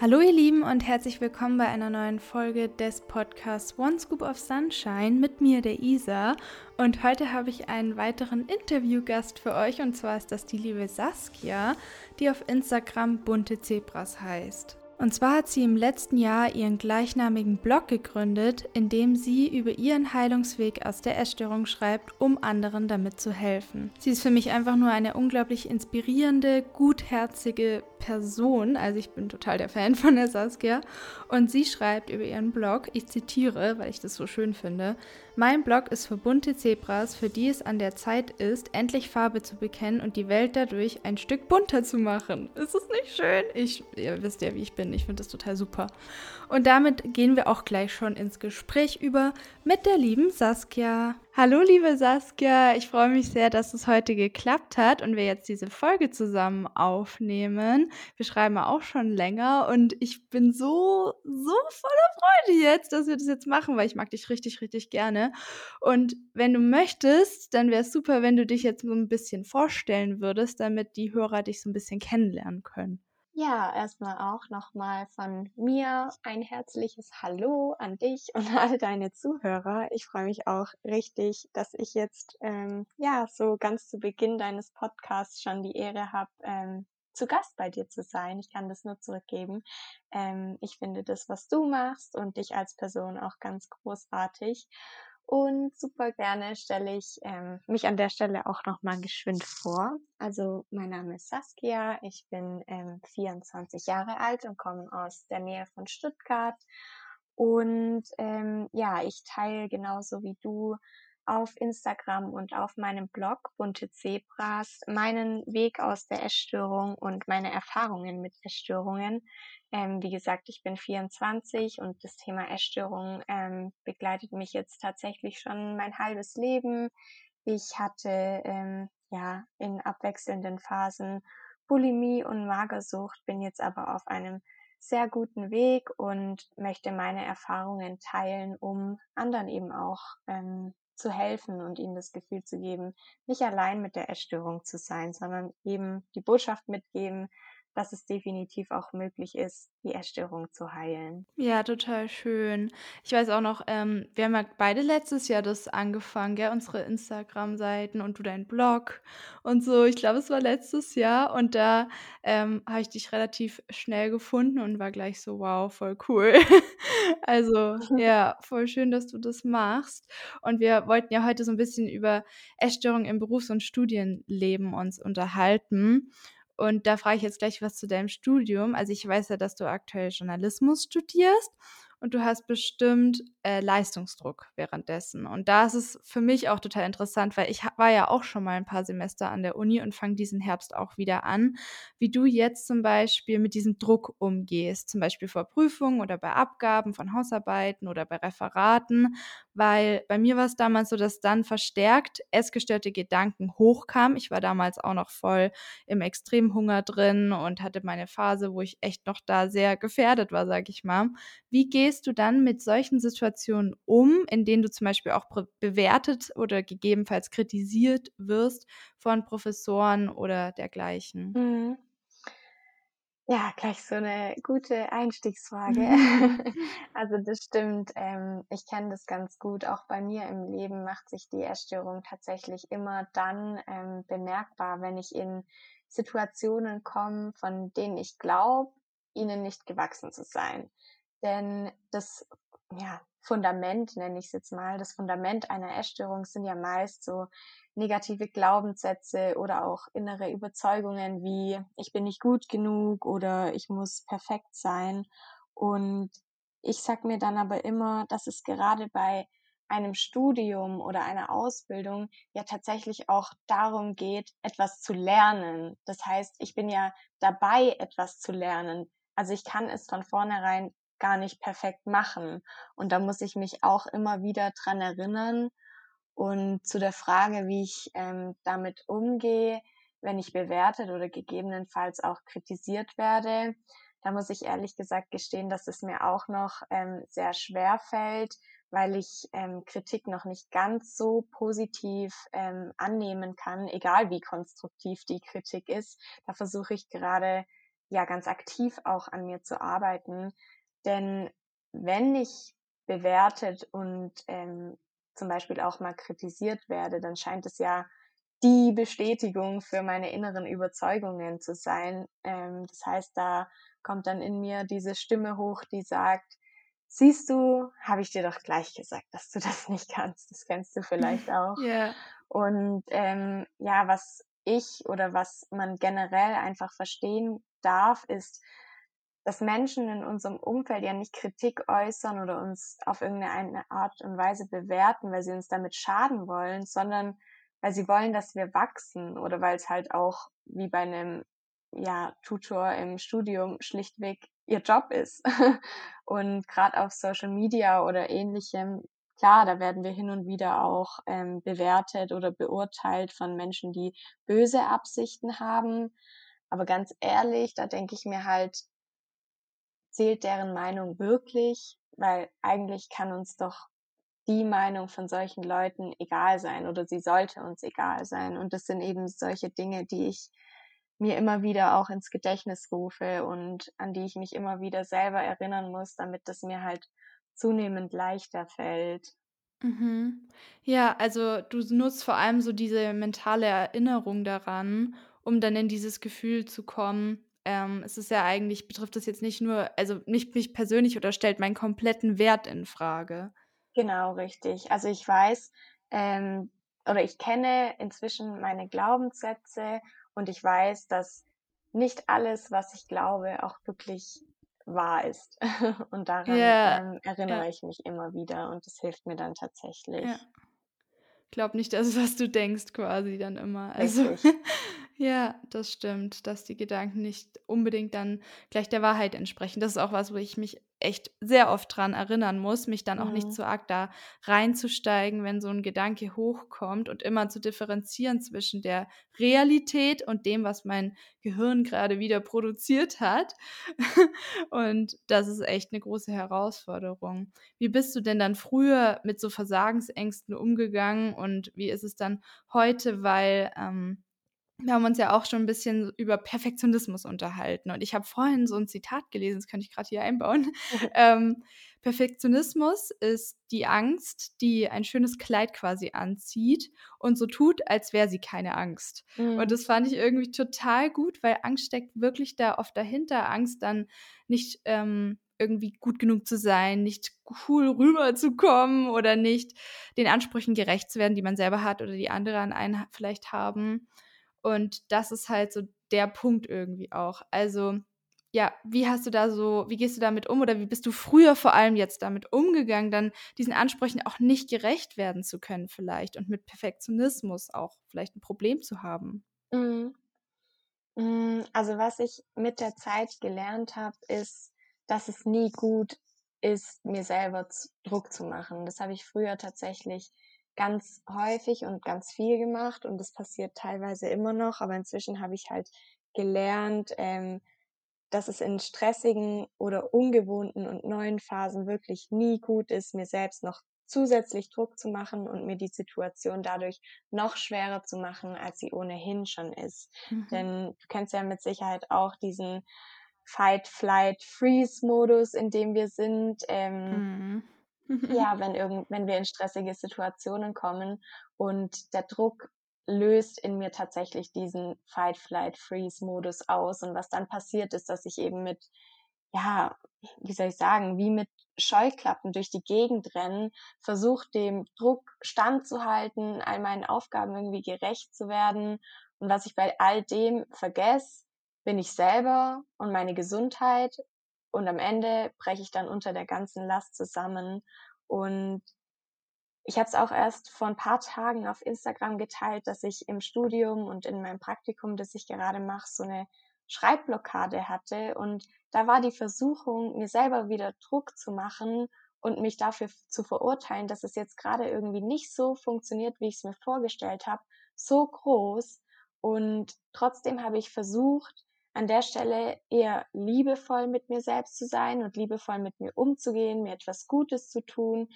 Hallo ihr Lieben und herzlich willkommen bei einer neuen Folge des Podcasts One Scoop of Sunshine mit mir, der Isa. Und heute habe ich einen weiteren Interviewgast für euch und zwar ist das die liebe Saskia, die auf Instagram bunte Zebras heißt. Und zwar hat sie im letzten Jahr ihren gleichnamigen Blog gegründet, in dem sie über ihren Heilungsweg aus der Essstörung schreibt, um anderen damit zu helfen. Sie ist für mich einfach nur eine unglaublich inspirierende, gutherzige Person. Also ich bin total der Fan von der Saskia. Und sie schreibt über ihren Blog, ich zitiere, weil ich das so schön finde, mein Blog ist für bunte Zebras, für die es an der Zeit ist, endlich Farbe zu bekennen und die Welt dadurch ein Stück bunter zu machen. Ist es nicht schön? Ich, ihr wisst ja, wie ich bin. Ich finde das total super. Und damit gehen wir auch gleich schon ins Gespräch über mit der lieben Saskia. Hallo, liebe Saskia. Ich freue mich sehr, dass es heute geklappt hat und wir jetzt diese Folge zusammen aufnehmen. Wir schreiben auch schon länger und ich bin so, so voller Freude jetzt, dass wir das jetzt machen, weil ich mag dich richtig, richtig gerne. Und wenn du möchtest, dann wäre es super, wenn du dich jetzt so ein bisschen vorstellen würdest, damit die Hörer dich so ein bisschen kennenlernen können. Ja, erstmal auch nochmal von mir ein herzliches Hallo an dich und all deine Zuhörer. Ich freue mich auch richtig, dass ich jetzt ähm, ja so ganz zu Beginn deines Podcasts schon die Ehre habe, ähm, zu Gast bei dir zu sein. Ich kann das nur zurückgeben. Ähm, ich finde das, was du machst und dich als Person auch ganz großartig. Und super gerne stelle ich ähm, mich an der Stelle auch nochmal geschwind vor. Also mein Name ist Saskia, ich bin ähm, 24 Jahre alt und komme aus der Nähe von Stuttgart. Und ähm, ja, ich teile genauso wie du auf Instagram und auf meinem Blog Bunte Zebras meinen Weg aus der Essstörung und meine Erfahrungen mit Essstörungen. Ähm, wie gesagt, ich bin 24 und das Thema Essstörung ähm, begleitet mich jetzt tatsächlich schon mein halbes Leben. Ich hatte ähm, ja in abwechselnden Phasen Bulimie und Magersucht, bin jetzt aber auf einem sehr guten Weg und möchte meine Erfahrungen teilen, um anderen eben auch ähm, zu helfen und ihnen das Gefühl zu geben, nicht allein mit der Essstörung zu sein, sondern eben die Botschaft mitgeben, dass es definitiv auch möglich ist, die Essstörung zu heilen. Ja, total schön. Ich weiß auch noch, ähm, wir haben ja beide letztes Jahr das angefangen, gell? Unsere Instagram-Seiten und du dein Blog und so. Ich glaube, es war letztes Jahr und da ähm, habe ich dich relativ schnell gefunden und war gleich so, wow, voll cool. also ja, voll schön, dass du das machst. Und wir wollten ja heute so ein bisschen über Essstörungen im Berufs- und Studienleben uns unterhalten. Und da frage ich jetzt gleich was zu deinem Studium. Also ich weiß ja, dass du aktuell Journalismus studierst und du hast bestimmt äh, Leistungsdruck währenddessen. Und da ist es für mich auch total interessant, weil ich war ja auch schon mal ein paar Semester an der Uni und fange diesen Herbst auch wieder an, wie du jetzt zum Beispiel mit diesem Druck umgehst, zum Beispiel vor Prüfungen oder bei Abgaben von Hausarbeiten oder bei Referaten, weil bei mir war es damals so, dass dann verstärkt essgestörte Gedanken hochkamen. Ich war damals auch noch voll im Extremhunger drin und hatte meine Phase, wo ich echt noch da sehr gefährdet war, sag ich mal. Wie gehst du dann mit solchen Situationen um, in denen du zum Beispiel auch bewertet oder gegebenenfalls kritisiert wirst von Professoren oder dergleichen? Mhm. Ja, gleich so eine gute Einstiegsfrage. Also das stimmt. Ähm, ich kenne das ganz gut. Auch bei mir im Leben macht sich die Essstörung tatsächlich immer dann ähm, bemerkbar, wenn ich in Situationen komme, von denen ich glaube, ihnen nicht gewachsen zu sein. Denn das ja, Fundament, nenne ich es jetzt mal, das Fundament einer Essstörung sind ja meist so negative Glaubenssätze oder auch innere Überzeugungen wie ich bin nicht gut genug oder ich muss perfekt sein. Und ich sag mir dann aber immer, dass es gerade bei einem Studium oder einer Ausbildung ja tatsächlich auch darum geht, etwas zu lernen. Das heißt, ich bin ja dabei, etwas zu lernen. Also ich kann es von vornherein gar nicht perfekt machen. Und da muss ich mich auch immer wieder dran erinnern. Und zu der Frage, wie ich ähm, damit umgehe, wenn ich bewertet oder gegebenenfalls auch kritisiert werde, da muss ich ehrlich gesagt gestehen, dass es mir auch noch ähm, sehr schwer fällt, weil ich ähm, Kritik noch nicht ganz so positiv ähm, annehmen kann, egal wie konstruktiv die Kritik ist. Da versuche ich gerade ja ganz aktiv auch an mir zu arbeiten. Denn wenn ich bewertet und ähm, zum Beispiel auch mal kritisiert werde, dann scheint es ja die Bestätigung für meine inneren Überzeugungen zu sein. Ähm, das heißt, da kommt dann in mir diese Stimme hoch, die sagt, siehst du, habe ich dir doch gleich gesagt, dass du das nicht kannst. Das kennst du vielleicht auch. Ja. Und ähm, ja, was ich oder was man generell einfach verstehen darf, ist, dass Menschen in unserem Umfeld ja nicht Kritik äußern oder uns auf irgendeine Art und Weise bewerten, weil sie uns damit schaden wollen, sondern weil sie wollen, dass wir wachsen oder weil es halt auch wie bei einem ja, Tutor im Studium schlichtweg ihr Job ist. und gerade auf Social Media oder ähnlichem, klar, da werden wir hin und wieder auch ähm, bewertet oder beurteilt von Menschen, die böse Absichten haben. Aber ganz ehrlich, da denke ich mir halt, zählt deren Meinung wirklich? Weil eigentlich kann uns doch die Meinung von solchen Leuten egal sein oder sie sollte uns egal sein. Und das sind eben solche Dinge, die ich mir immer wieder auch ins Gedächtnis rufe und an die ich mich immer wieder selber erinnern muss, damit das mir halt zunehmend leichter fällt. Mhm. Ja, also du nutzt vor allem so diese mentale Erinnerung daran, um dann in dieses Gefühl zu kommen. Ähm, es ist ja eigentlich, betrifft das jetzt nicht nur, also nicht mich persönlich oder stellt meinen kompletten Wert in Frage. Genau, richtig. Also ich weiß ähm, oder ich kenne inzwischen meine Glaubenssätze und ich weiß, dass nicht alles, was ich glaube, auch wirklich wahr ist. und daran Ja, ähm, erinnere ja, ich mich immer wieder und das hilft mir dann tatsächlich. ja. Glaub nicht das, was du denkst quasi dann immer. Also. ja, das stimmt, dass die Gedanken nicht unbedingt dann gleich der Wahrheit entsprechen. Das ist auch was, wo ich mich echt sehr oft dran erinnern muss, mich dann auch nicht Mhm. zu arg da reinzusteigen, wenn so ein Gedanke hochkommt und immer zu differenzieren zwischen der Realität und dem, was mein Gehirn gerade wieder produziert hat. Und das ist echt eine große Herausforderung. Wie bist du denn dann früher mit so Versagensängsten umgegangen und wie ist es dann heute? Weil, ähm, wir haben uns ja auch schon ein bisschen über Perfektionismus unterhalten und ich habe vorhin so ein Zitat gelesen, das könnte ich gerade hier einbauen. Ähm, Perfektionismus ist die Angst, die ein schönes Kleid quasi anzieht und so tut, als wäre sie keine Angst. Und Mhm. das fand ich irgendwie total gut, weil Angst steckt wirklich da oft dahinter. Angst dann nicht, ähm, irgendwie gut genug zu sein, nicht cool rüberzukommen oder nicht den Ansprüchen gerecht zu werden, die man selber hat oder die andere an einen vielleicht haben. Und das ist halt so der Punkt irgendwie auch. Also, ja, wie hast du da so wie gehst du damit um oder wie bist du früher vor allem jetzt damit umgegangen, dann diesen Ansprüchen auch nicht gerecht werden zu können vielleicht und mit Perfektionismus auch vielleicht ein Problem zu haben? Mhm. Hm, also, was ich mit der Zeit gelernt habe, ist, dass es nie gut ist, mir selber Druck zu machen. Das habe ich früher tatsächlich ganz häufig und ganz viel gemacht und das passiert teilweise immer noch, aber inzwischen habe ich halt gelernt, ähm, dass es in stressigen oder ungewohnten und neuen Phasen wirklich nie gut ist, mir selbst noch zusätzlich Druck zu machen und mir die Situation dadurch noch schwerer zu machen, als sie ohnehin schon ist. Mhm. Denn du kennst ja mit Sicherheit auch diesen Fight, Flight, Freeze-Modus, in dem wir sind. Ähm, Mhm. Ja, wenn irgend wenn wir in stressige Situationen kommen und der Druck löst in mir tatsächlich diesen Fight, Flight, Freeze-Modus aus. Und was dann passiert, ist, dass ich eben mit, ja, wie soll ich sagen, wie mit Scheuklappen durch die Gegend rennen, versuche dem Druck standzuhalten, all meinen Aufgaben irgendwie gerecht zu werden. Und was ich bei all dem vergesse, bin ich selber und meine Gesundheit. Und am Ende breche ich dann unter der ganzen Last zusammen und ich habe es auch erst vor ein paar Tagen auf Instagram geteilt, dass ich im Studium und in meinem Praktikum, das ich gerade mache, so eine Schreibblockade hatte. Und da war die Versuchung, mir selber wieder Druck zu machen und mich dafür zu verurteilen, dass es jetzt gerade irgendwie nicht so funktioniert, wie ich es mir vorgestellt habe, so groß. Und trotzdem habe ich versucht, an der Stelle eher liebevoll mit mir selbst zu sein und liebevoll mit mir umzugehen, mir etwas Gutes zu tun,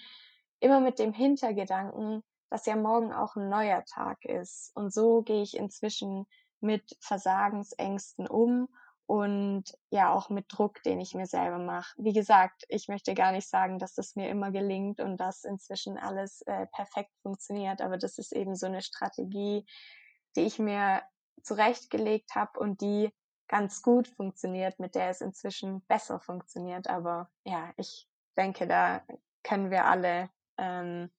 immer mit dem Hintergedanken, dass ja morgen auch ein neuer Tag ist. Und so gehe ich inzwischen mit Versagensängsten um und ja auch mit Druck, den ich mir selber mache. Wie gesagt, ich möchte gar nicht sagen, dass das mir immer gelingt und dass inzwischen alles äh, perfekt funktioniert, aber das ist eben so eine Strategie, die ich mir zurechtgelegt habe und die ganz gut funktioniert, mit der es inzwischen besser funktioniert. Aber ja, ich denke, da können wir alle ähm,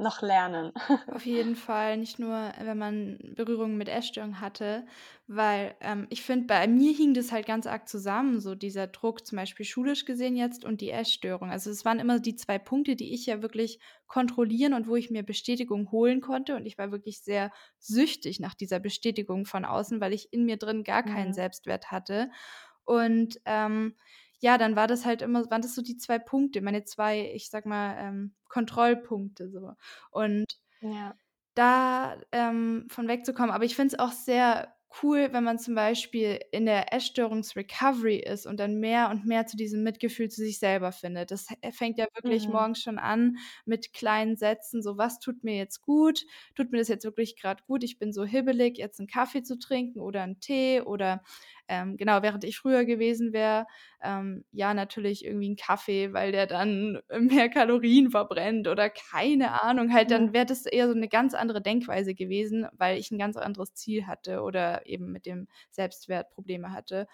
noch lernen. Auf jeden Fall, nicht nur, wenn man Berührungen mit Essstörungen hatte, weil ähm, ich finde, bei mir hing das halt ganz arg zusammen, so dieser Druck, zum Beispiel schulisch gesehen jetzt und die Essstörung. Also es waren immer die zwei Punkte, die ich ja wirklich kontrollieren und wo ich mir Bestätigung holen konnte. Und ich war wirklich sehr süchtig nach dieser Bestätigung von außen, weil ich in mir drin gar keinen Mhm. Selbstwert hatte. Und ähm, ja, dann war das halt immer, waren das so die zwei Punkte, meine zwei, ich sag mal, ähm, Kontrollpunkte so. Und Ja. da ähm, von wegzukommen. Aber ich finde es auch sehr cool, wenn man zum Beispiel in der Essstörungs-Recovery ist und dann mehr und mehr zu diesem Mitgefühl zu sich selber findet. Das fängt ja wirklich Mhm. morgens schon an mit kleinen Sätzen, so was tut mir jetzt gut? Tut mir das jetzt wirklich gerade gut? Ich bin so hibbelig, jetzt einen Kaffee zu trinken oder einen Tee oder ähm, genau, während ich früher gewesen wäre, ähm, ja, natürlich irgendwie einen Kaffee, weil der dann mehr Kalorien verbrennt oder keine Ahnung, halt dann Mhm. wäre das eher so eine ganz andere Denkweise gewesen, weil ich ein ganz anderes Ziel hatte oder eben mit dem Selbstwert Probleme hatte.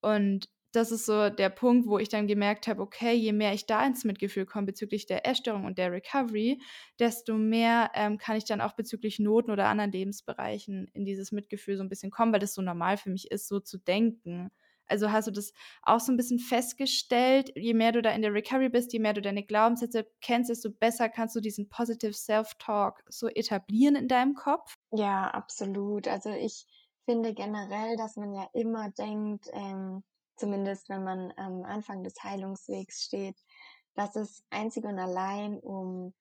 Und das ist so der Punkt, wo ich dann gemerkt habe, okay, je mehr ich da ins Mitgefühl komme bezüglich der Essstörung und der Recovery, desto mehr ähm, kann ich dann auch bezüglich Noten oder anderen Lebensbereichen in dieses Mitgefühl so ein bisschen kommen, weil das so normal für mich ist, so zu denken. Also hast du das auch so ein bisschen festgestellt, je mehr du da in der Recovery bist, je mehr du deine Glaubenssätze kennst, desto besser kannst du diesen Positive Self-Talk so etablieren in deinem Kopf? Ja, absolut. Also ich finde generell, dass man ja immer denkt, ähm, zumindest wenn man am Anfang des Heilungswegs steht, dass es einzig und allein um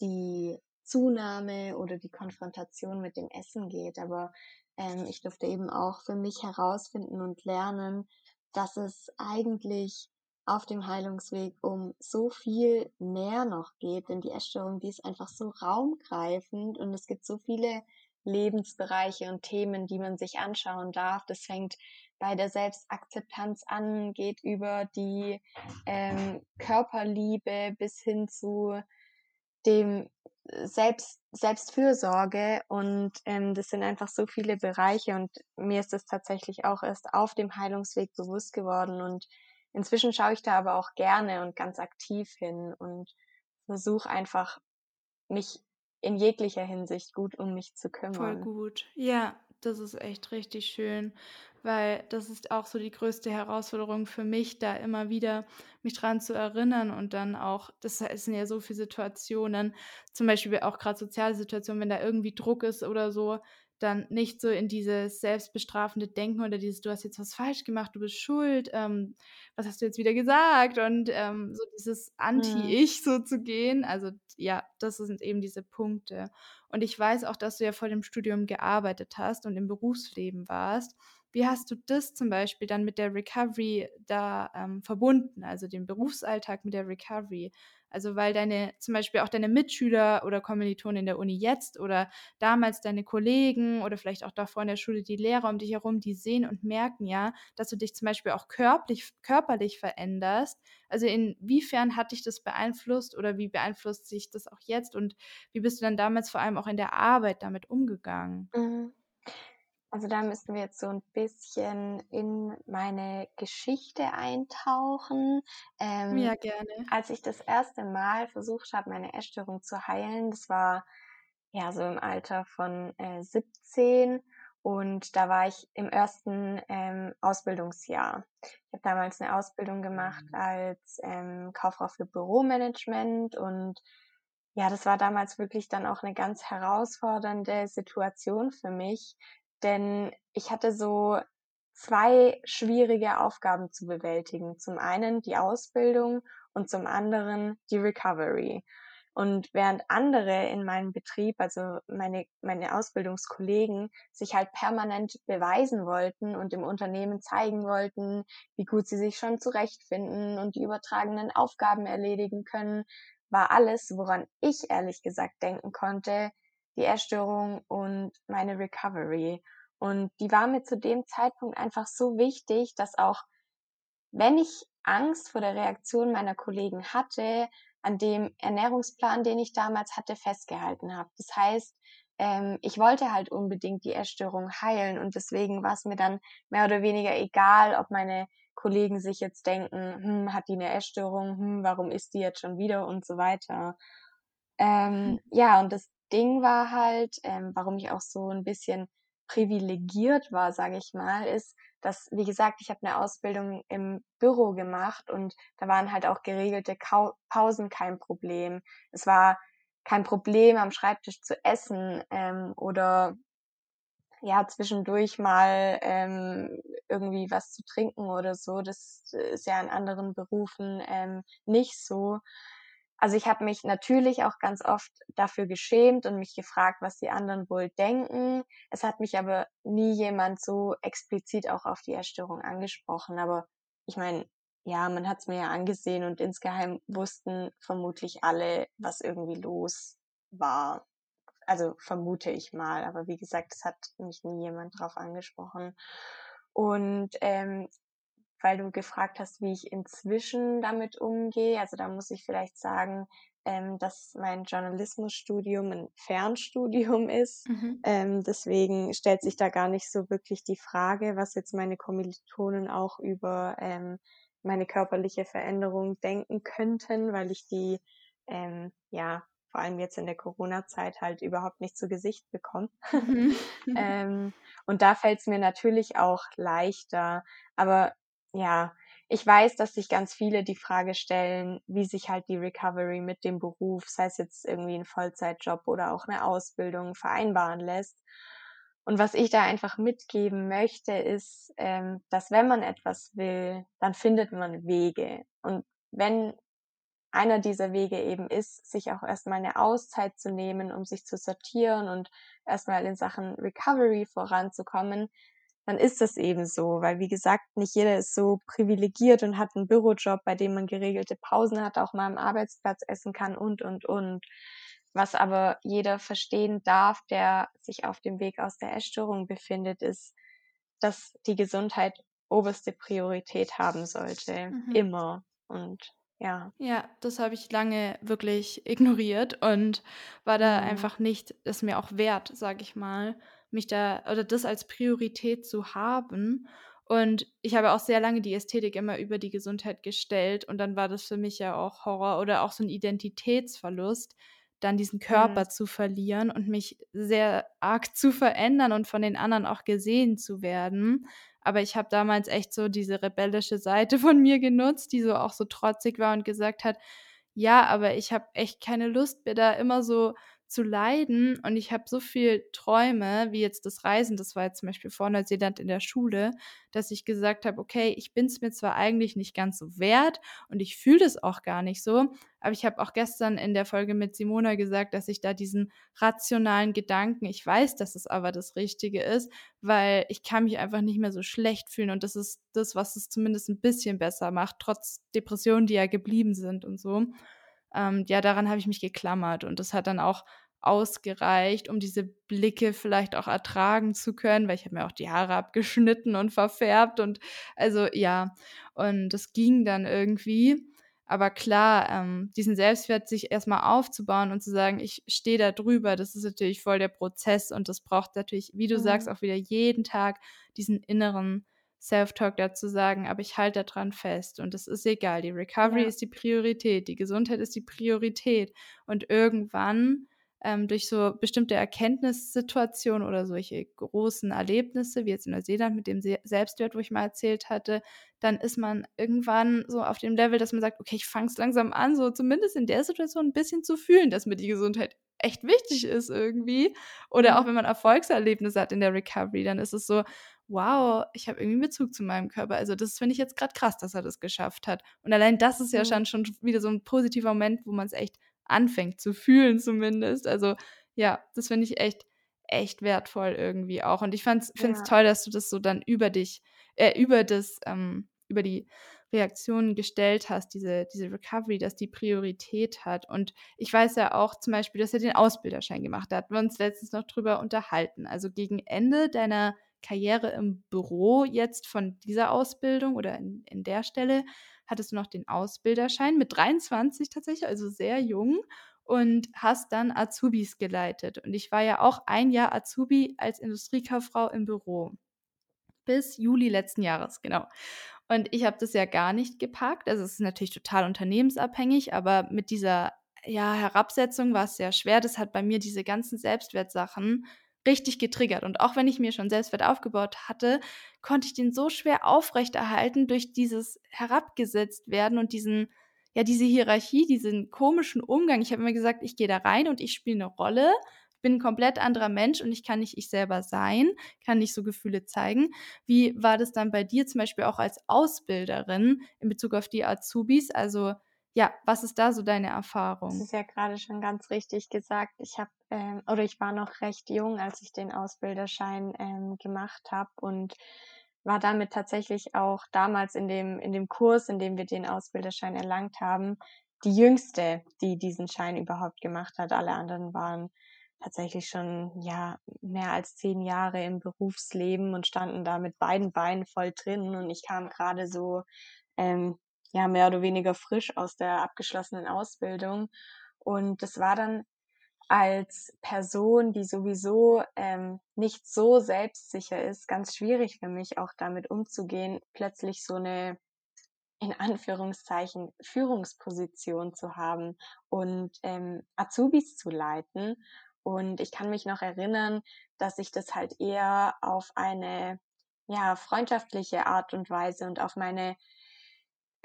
die Zunahme oder die Konfrontation mit dem Essen geht. Aber ähm, ich durfte eben auch für mich herausfinden und lernen, dass es eigentlich auf dem Heilungsweg um so viel mehr noch geht, denn die Essstörung, die ist einfach so raumgreifend und es gibt so viele Lebensbereiche und Themen, die man sich anschauen darf. Das fängt bei der Selbstakzeptanz an, geht über die ähm, Körperliebe bis hin zu dem Selbst, Selbstfürsorge und ähm, das sind einfach so viele Bereiche und mir ist das tatsächlich auch erst auf dem Heilungsweg bewusst geworden und inzwischen schaue ich da aber auch gerne und ganz aktiv hin und versuche einfach mich in jeglicher Hinsicht gut um mich zu Voll kümmern. gut. Ja, das ist echt richtig schön, weil das ist auch so die größte Herausforderung für mich, da immer wieder mich dran zu erinnern und dann auch, das sind ja so viele Situationen, zum Beispiel auch gerade soziale Situationen, wenn da irgendwie Druck ist oder so, dann nicht so in dieses selbstbestrafende Denken oder dieses, du hast jetzt was falsch gemacht, du bist schuld, ähm, was hast du jetzt wieder gesagt? Und ähm, so dieses Mhm. Anti-Ich so zu gehen. Also ja, das sind eben diese Punkte. Und ich weiß auch, dass du ja vor dem Studium gearbeitet hast und im Berufsleben warst. Wie hast du das zum Beispiel dann mit der Recovery da ähm, verbunden, also den Berufsalltag mit der Recovery? Also weil deine, zum Beispiel auch deine Mitschüler oder Kommilitonen in der Uni jetzt oder damals deine Kollegen oder vielleicht auch davor in der Schule die Lehrer um dich herum, die sehen und merken ja, dass du dich zum Beispiel auch körperlich, körperlich veränderst. Also inwiefern hat dich das beeinflusst oder wie beeinflusst sich das auch jetzt und wie bist du dann damals vor allem auch in der Arbeit damit umgegangen? Mhm. Also da müssten wir jetzt so ein bisschen in meine Geschichte eintauchen. Ähm, Ja, gerne. als ich das erste Mal versucht habe, meine Essstörung zu heilen, das war ja so im Alter von äh, 17 und da war ich im ersten ähm, Ausbildungsjahr. Ich habe damals eine Ausbildung gemacht als ähm, Kauffrau für Büromanagement und ja, das war damals wirklich dann auch eine ganz herausfordernde Situation für mich, denn ich hatte so 2 schwierige Aufgaben zu bewältigen. Zum einen die Ausbildung und zum anderen die Recovery. Und während andere in meinem Betrieb, also meine meine Ausbildungskollegen, sich halt permanent beweisen wollten und dem Unternehmen zeigen wollten, wie gut sie sich schon zurechtfinden und die übertragenen Aufgaben erledigen können, war alles, woran ich ehrlich gesagt denken konnte, die Essstörung und meine Recovery. Und die war mir zu dem Zeitpunkt einfach so wichtig, dass auch wenn ich Angst vor der Reaktion meiner Kollegen hatte, an dem Ernährungsplan, den ich damals hatte, festgehalten habe. Das heißt, ähm, ich wollte halt unbedingt die Essstörung heilen und deswegen war es mir dann mehr oder weniger egal, ob meine Kollegen sich jetzt denken, hm, hat die eine Essstörung, hm, warum ist die jetzt schon wieder und so weiter. Ähm, mhm. ja, und das Ding war halt, ähm, warum ich auch so ein bisschen privilegiert war, sage ich mal, ist, dass, wie gesagt, ich habe eine Ausbildung im Büro gemacht und da waren halt auch geregelte Kau Pausen kein Problem. Es war kein Problem, am Schreibtisch zu essen ähm, oder ja, zwischendurch mal ähm, irgendwie was zu trinken oder so. Das ist ja in anderen Berufen ähm, nicht so. Also ich habe mich natürlich auch ganz oft dafür geschämt und mich gefragt, was die anderen wohl denken. Es hat mich aber nie jemand so explizit auch auf die Erstörung angesprochen. Aber ich meine, ja, man hat es mir ja angesehen und insgeheim wussten vermutlich alle, was irgendwie los war. Also vermute ich mal. Aber wie gesagt, es hat mich nie jemand drauf angesprochen. Und ähm, weil du gefragt hast, wie ich inzwischen damit umgehe. Also da muss ich vielleicht sagen, ähm, dass mein Journalismusstudium ein Fernstudium ist. Mhm. Ähm, deswegen stellt sich da gar nicht so wirklich die Frage, was jetzt meine Kommilitonen auch über ähm, meine körperliche Veränderung denken könnten, weil ich die ähm, ja vor allem jetzt in der Corona-Zeit halt überhaupt nicht zu Gesicht bekomme. Mhm. ähm, und da fällt es mir natürlich auch leichter. Aber ja, ich weiß, dass sich ganz viele die Frage stellen, wie sich halt die Recovery mit dem Beruf, sei es jetzt irgendwie ein Vollzeitjob oder auch eine Ausbildung, vereinbaren lässt. Und was ich da einfach mitgeben möchte, ist, ähm, dass wenn man etwas will, dann findet man Wege. Und wenn einer dieser Wege eben ist, sich auch erstmal eine Auszeit zu nehmen, um sich zu sortieren und erstmal in Sachen Recovery voranzukommen, dann ist das eben so, weil wie gesagt, nicht jeder ist so privilegiert und hat einen Bürojob, bei dem man geregelte Pausen hat, auch mal am Arbeitsplatz essen kann und, und, und. Was aber jeder verstehen darf, der sich auf dem Weg aus der Essstörung befindet, ist, dass die Gesundheit oberste Priorität haben sollte. Mhm. Immer. Und ja. Ja, das habe ich lange wirklich ignoriert und war da mhm. einfach nicht, es mir auch wert, sage ich mal, mich da oder das als Priorität zu haben. Und ich habe auch sehr lange die Ästhetik immer über die Gesundheit gestellt und dann war das für mich ja auch Horror oder auch so ein Identitätsverlust, dann diesen Körper mhm. zu verlieren und mich sehr arg zu verändern und von den anderen auch gesehen zu werden. Aber ich habe damals echt so diese rebellische Seite von mir genutzt, die so auch so trotzig war und gesagt hat, ja, aber ich habe echt keine Lust mir da immer so zu leiden. Und ich habe so viel Träume, wie jetzt das Reisen, das war jetzt zum Beispiel vor Neuseeland in der Schule, dass ich gesagt habe, okay, ich bin es mir zwar eigentlich nicht ganz so wert und ich fühle das auch gar nicht so, aber ich habe auch gestern in der Folge mit Simona gesagt, dass ich da diesen rationalen Gedanken, ich weiß, dass es aber das Richtige ist, weil ich kann mich einfach nicht mehr so schlecht fühlen und das ist das, was es zumindest ein bisschen besser macht, trotz Depressionen, die ja geblieben sind und so ähm, ja, daran habe ich mich geklammert und das hat dann auch ausgereicht, um diese Blicke vielleicht auch ertragen zu können, weil ich habe mir auch die Haare abgeschnitten und verfärbt und also ja, und das ging dann irgendwie. Aber klar, ähm, diesen Selbstwert sich erstmal aufzubauen und zu sagen, ich stehe da drüber, das ist natürlich voll der Prozess und das braucht natürlich, wie du mhm. sagst, auch wieder jeden Tag diesen inneren Self-Talk dazu sagen, aber ich halte daran fest und es ist egal. Die Recovery ja. ist die Priorität, die Gesundheit ist die Priorität und irgendwann ähm, durch so bestimmte Erkenntnissituationen oder solche großen Erlebnisse, wie jetzt in Neuseeland mit dem Selbstwert, wo ich mal erzählt hatte, dann ist man irgendwann so auf dem Level, dass man sagt, okay, ich fange es langsam an, so zumindest in der Situation ein bisschen zu fühlen, dass mir die Gesundheit echt wichtig ist irgendwie. Oder auch wenn man Erfolgserlebnisse hat in der Recovery, dann ist es so, wow, ich habe irgendwie einen Bezug zu meinem Körper. Also das finde ich jetzt gerade krass, dass er das geschafft hat. Und allein das ist ja schon, schon wieder so ein positiver Moment, wo man es echt anfängt zu fühlen zumindest. Also ja, das finde ich echt, echt wertvoll irgendwie auch. Und ich finde es ja. toll, dass du das so dann über dich, äh, über das, ähm, über die Reaktionen gestellt hast, diese, diese Recovery, dass die Priorität hat. Und ich weiß ja auch zum Beispiel, dass er den Ausbilderschein gemacht hat. Da hatten wir uns letztens noch drüber unterhalten. Also gegen Ende deiner Karriere im Büro jetzt von dieser Ausbildung oder in, in der Stelle hattest du noch den Ausbilderschein mit 23 tatsächlich, also sehr jung und hast dann Azubis geleitet. Und ich war ja auch ein Jahr Azubi als Industriekauffrau im Büro. Bis Juli letzten Jahres, genau. Und ich habe das ja gar nicht gepackt. Also es ist natürlich total unternehmensabhängig, aber mit dieser ja, Herabsetzung war es sehr schwer. Das hat bei mir diese ganzen Selbstwertsachen richtig getriggert. Und auch wenn ich mir schon Selbstwert aufgebaut hatte, konnte ich den so schwer aufrechterhalten durch dieses herabgesetzt werden und diesen, ja, diese Hierarchie, diesen komischen Umgang. Ich habe immer gesagt, ich gehe da rein und ich spiele eine Rolle, bin ein komplett anderer Mensch und ich kann nicht ich selber sein, kann nicht so Gefühle zeigen. Wie war das dann bei dir zum Beispiel auch als Ausbilderin in Bezug auf die Azubis? Also ja, was ist da so deine Erfahrung? Das ist ja gerade schon ganz richtig gesagt. Ich habe ähm, oder ich war noch recht jung, als ich den Ausbilderschein ähm, gemacht habe und war damit tatsächlich auch damals in dem in dem Kurs, in dem wir den Ausbilderschein erlangt haben, die jüngste, die diesen Schein überhaupt gemacht hat. Alle anderen waren tatsächlich schon ja mehr als zehn Jahre im Berufsleben und standen da mit beiden Beinen voll drin und ich kam gerade so ähm, ja mehr oder weniger frisch aus der abgeschlossenen Ausbildung. Und das war dann als Person, die sowieso ähm, nicht so selbstsicher ist, ganz schwierig für mich auch damit umzugehen, plötzlich so eine in Anführungszeichen Führungsposition zu haben und ähm, Azubis zu leiten. Und ich kann mich noch erinnern, dass ich das halt eher auf eine ja, freundschaftliche Art und Weise und auf meine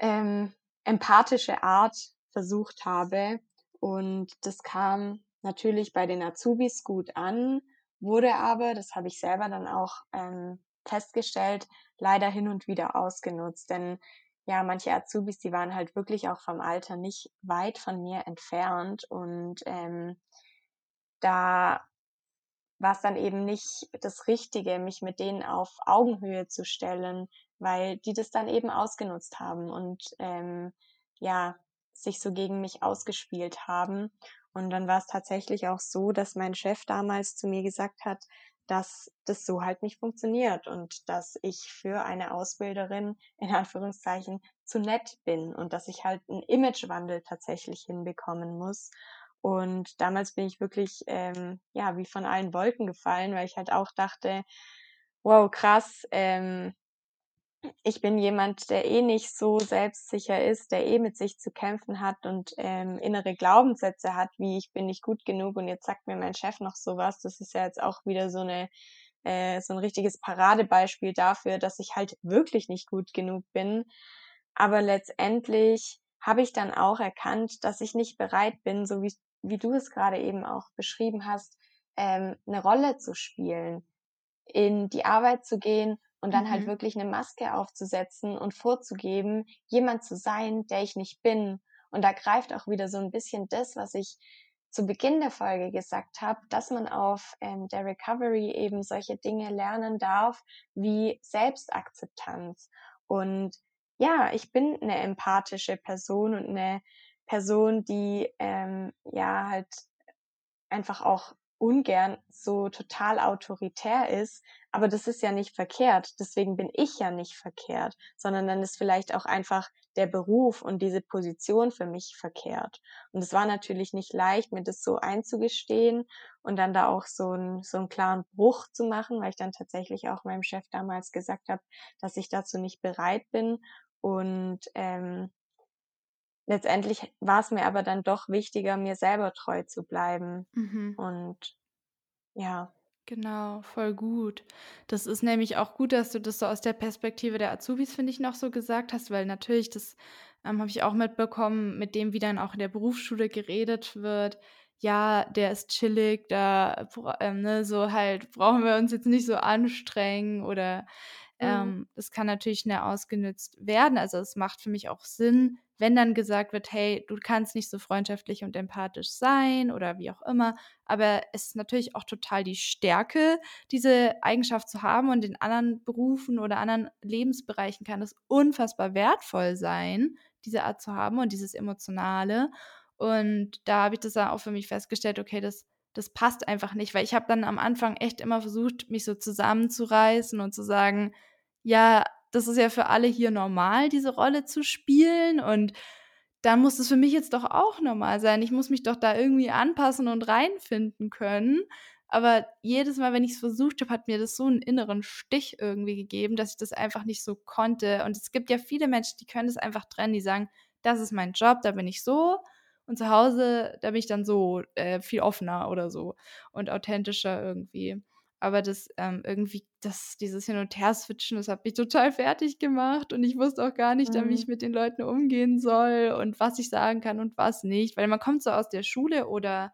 ähm, empathische Art versucht habe. Und das kam natürlich bei den Azubis gut an, wurde aber, das habe ich selber dann auch ähm, festgestellt, leider hin und wieder ausgenutzt. Denn ja, manche Azubis, die waren halt wirklich auch vom Alter nicht weit von mir entfernt und ähm, da war es dann eben nicht das Richtige, mich mit denen auf Augenhöhe zu stellen, weil die das dann eben ausgenutzt haben und ähm, ja, sich so gegen mich ausgespielt haben. Und dann war es tatsächlich auch so, dass mein Chef damals zu mir gesagt hat, dass das so halt nicht funktioniert und dass ich für eine Ausbilderin in Anführungszeichen zu nett bin und dass ich halt einen Imagewandel tatsächlich hinbekommen muss. Und damals bin ich wirklich, ähm, ja, wie von allen Wolken gefallen, weil ich halt auch dachte, wow, krass, ähm, ich bin jemand, der eh nicht so selbstsicher ist, der eh mit sich zu kämpfen hat und ähm, innere Glaubenssätze hat, wie ich bin nicht gut genug und jetzt sagt mir mein Chef noch sowas. Das ist ja jetzt auch wieder so eine äh, so ein richtiges Paradebeispiel dafür, dass ich halt wirklich nicht gut genug bin. Aber letztendlich habe ich dann auch erkannt, dass ich nicht bereit bin, so wie wie du es gerade eben auch beschrieben hast, ähm, eine Rolle zu spielen, in die Arbeit zu gehen und dann halt mhm. halt wirklich eine Maske aufzusetzen und vorzugeben, jemand zu sein, der ich nicht bin. Und da greift auch wieder so ein bisschen das, was ich zu Beginn der Folge gesagt habe, dass man auf ähm, der Recovery eben solche Dinge lernen darf wie Selbstakzeptanz. Und ja, ich bin eine empathische Person und eine Person, die ähm, ja halt einfach auch ungern so total autoritär ist, aber das ist ja nicht verkehrt. Deswegen bin ich ja nicht verkehrt, sondern dann ist vielleicht auch einfach der Beruf und diese Position für mich verkehrt. Und es war natürlich nicht leicht, mir das so einzugestehen und dann da auch so, ein, so einen klaren Bruch zu machen, weil ich dann tatsächlich auch meinem Chef damals gesagt habe, dass ich dazu nicht bereit bin und ähm, letztendlich war es mir aber dann doch wichtiger, mir selber treu zu bleiben. Mhm. Und ja. Genau, voll gut. Das ist nämlich auch gut, dass du das so aus der Perspektive der Azubis, finde ich, noch so gesagt hast, weil natürlich, das ähm, habe ich auch mitbekommen, mit dem, wie dann auch in der Berufsschule geredet wird. Ja, der ist chillig, da ähm, ne, so halt brauchen wir uns jetzt nicht so anstrengen oder mhm. ähm, das kann natürlich schnell ausgenutzt werden. Also es macht für mich auch Sinn, wenn dann gesagt wird, hey, du kannst nicht so freundschaftlich und empathisch sein oder wie auch immer, aber es ist natürlich auch total die Stärke, diese Eigenschaft zu haben und in anderen Berufen oder anderen Lebensbereichen kann es unfassbar wertvoll sein, diese Art zu haben und dieses Emotionale. Und da habe ich das dann auch für mich festgestellt, okay, das das passt einfach nicht, weil ich habe dann am Anfang echt immer versucht, mich so zusammenzureißen und zu sagen, ja, das ist ja für alle hier normal, diese Rolle zu spielen und dann muss es für mich jetzt doch auch normal sein. Ich muss mich doch da irgendwie anpassen und reinfinden können. Aber jedes Mal, wenn ich es versucht habe, hat mir das so einen inneren Stich irgendwie gegeben, dass ich das einfach nicht so konnte. Und es gibt ja viele Menschen, die können das einfach trennen, die sagen, das ist mein Job, da bin ich so und zu Hause, da bin ich dann so äh, viel offener oder so und authentischer irgendwie. Aber das ähm, irgendwie, das, dieses Hin- und Her-Switchen, das hat mich total fertig gemacht und ich wusste auch gar nicht, mhm. wie ich mit den Leuten umgehen soll und was ich sagen kann und was nicht. Weil man kommt so aus der Schule oder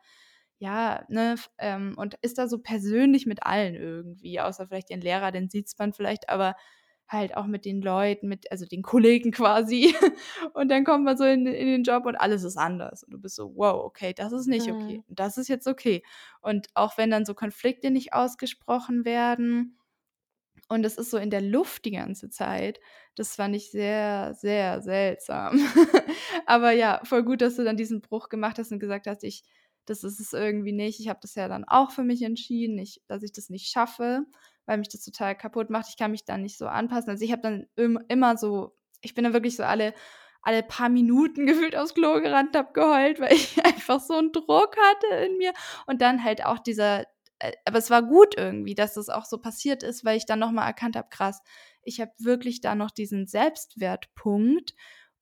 ja, ne, ähm, und ist da so persönlich mit allen irgendwie, außer vielleicht den Lehrer, den sieht man vielleicht, aber halt auch mit den Leuten, mit, also den Kollegen quasi. Und dann kommt man so in, in den Job und alles ist anders. Und du bist so, wow, okay, das ist nicht okay. Mhm. Das ist jetzt okay. Und auch wenn dann so Konflikte nicht ausgesprochen werden und es ist so in der Luft die ganze Zeit, das fand ich sehr, sehr seltsam. Aber ja, voll gut, dass du dann diesen Bruch gemacht hast und gesagt hast, ich, das ist es irgendwie nicht. Ich habe das ja dann auch für mich entschieden, ich, dass ich das nicht schaffe weil mich das total kaputt macht. Ich kann mich dann nicht so anpassen. Also ich habe dann im, immer so, ich bin dann wirklich so alle, alle paar Minuten gefühlt aufs Klo gerannt, habe geheult, weil ich einfach so einen Druck hatte in mir. Und dann halt auch dieser, äh, aber es war gut irgendwie, dass das auch so passiert ist, weil ich dann nochmal erkannt habe, krass, ich habe wirklich da noch diesen Selbstwertpunkt.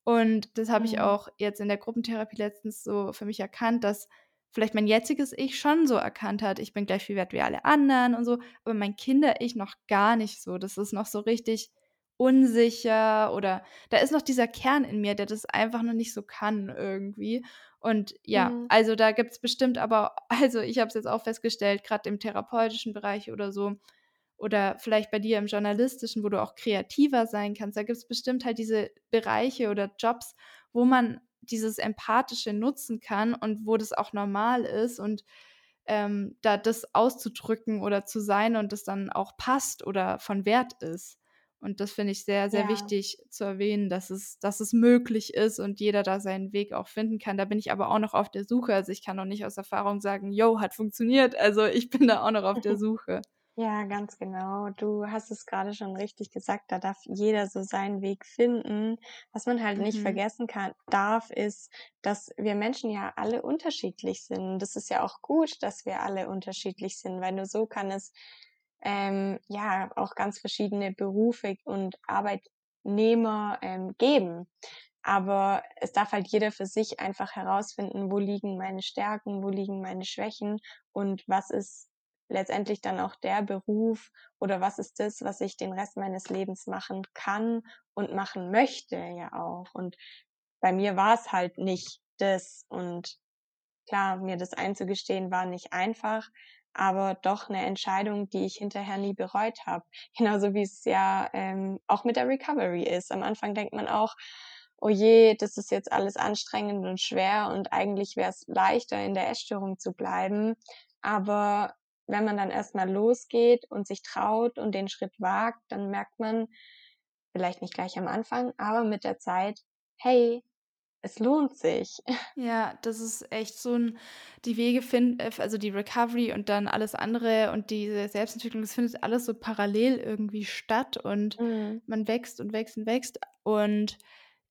Und das habe mhm. ich auch jetzt in der Gruppentherapie letztens so für mich erkannt, dass vielleicht mein jetziges Ich schon so erkannt hat, ich bin gleich viel wert wie alle anderen und so, aber mein Kinder-Ich noch gar nicht so. Das ist noch so richtig unsicher oder da ist noch dieser Kern in mir, der das einfach noch nicht so kann irgendwie. Und ja, mhm. also da gibt es bestimmt aber, also ich habe es jetzt auch festgestellt, gerade im therapeutischen Bereich oder so, oder vielleicht bei dir im journalistischen, wo du auch kreativer sein kannst, da gibt es bestimmt halt diese Bereiche oder Jobs, wo man dieses Empathische nutzen kann und wo das auch normal ist und ähm, da das auszudrücken oder zu sein und das dann auch passt oder von Wert ist. Und das finde ich sehr, sehr ja. wichtig zu erwähnen, dass es, dass es möglich ist und jeder da seinen Weg auch finden kann. Da bin ich aber auch noch auf der Suche. Also ich kann noch nicht aus Erfahrung sagen, yo, hat funktioniert. Also ich bin da auch noch auf der Suche. Ja, ganz genau. Du hast es gerade schon richtig gesagt, da darf jeder so seinen Weg finden. Was man halt nicht mhm. vergessen kann, darf, ist, dass wir Menschen ja alle unterschiedlich sind. Das ist ja auch gut, dass wir alle unterschiedlich sind, weil nur so kann es ähm, ja auch ganz verschiedene Berufe und Arbeitnehmer ähm, geben. Aber es darf halt jeder für sich einfach herausfinden, wo liegen meine Stärken, wo liegen meine Schwächen und was ist letztendlich dann auch der Beruf oder was ist das, was ich den Rest meines Lebens machen kann und machen möchte ja auch. Und bei mir war es halt nicht das und klar, mir das einzugestehen war nicht einfach, aber doch eine Entscheidung, die ich hinterher nie bereut habe. Genauso wie es ja ähm, auch mit der Recovery ist. Am Anfang denkt man auch, oh je, das ist jetzt alles anstrengend und schwer und eigentlich wäre es leichter, in der Essstörung zu bleiben. Aber wenn man dann erstmal losgeht und sich traut und den Schritt wagt, dann merkt man, vielleicht nicht gleich am Anfang, aber mit der Zeit, hey, es lohnt sich. Ja, das ist echt so ein, die Wege finden, äh, also die Recovery und dann alles andere und diese Selbstentwicklung, das findet alles so parallel irgendwie statt und mhm. man wächst und wächst und wächst und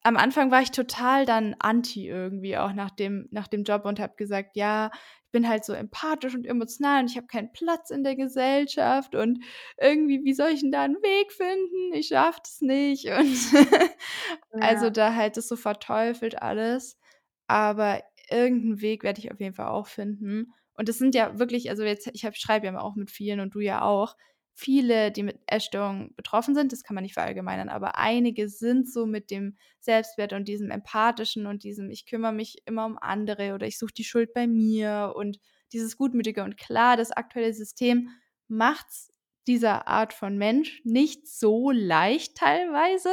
am Anfang war ich total dann anti irgendwie auch nach dem, nach dem Job und habe gesagt, ja, ich bin halt so empathisch und emotional und ich habe keinen Platz in der Gesellschaft und irgendwie, wie soll ich denn da einen Weg finden? Ich schaffe es nicht. Und ja. also da halt das so verteufelt alles. Aber irgendeinen Weg werde ich auf jeden Fall auch finden. Und das sind ja wirklich, also jetzt, ich schreibe ja auch mit vielen und du ja auch viele, die mit Essstörungen betroffen sind, das kann man nicht verallgemeinern, aber einige sind so mit dem Selbstwert und diesem empathischen und diesem ich kümmere mich immer um andere oder ich suche die Schuld bei mir und dieses gutmütige und klar, das aktuelle System macht dieser Art von Mensch nicht so leicht teilweise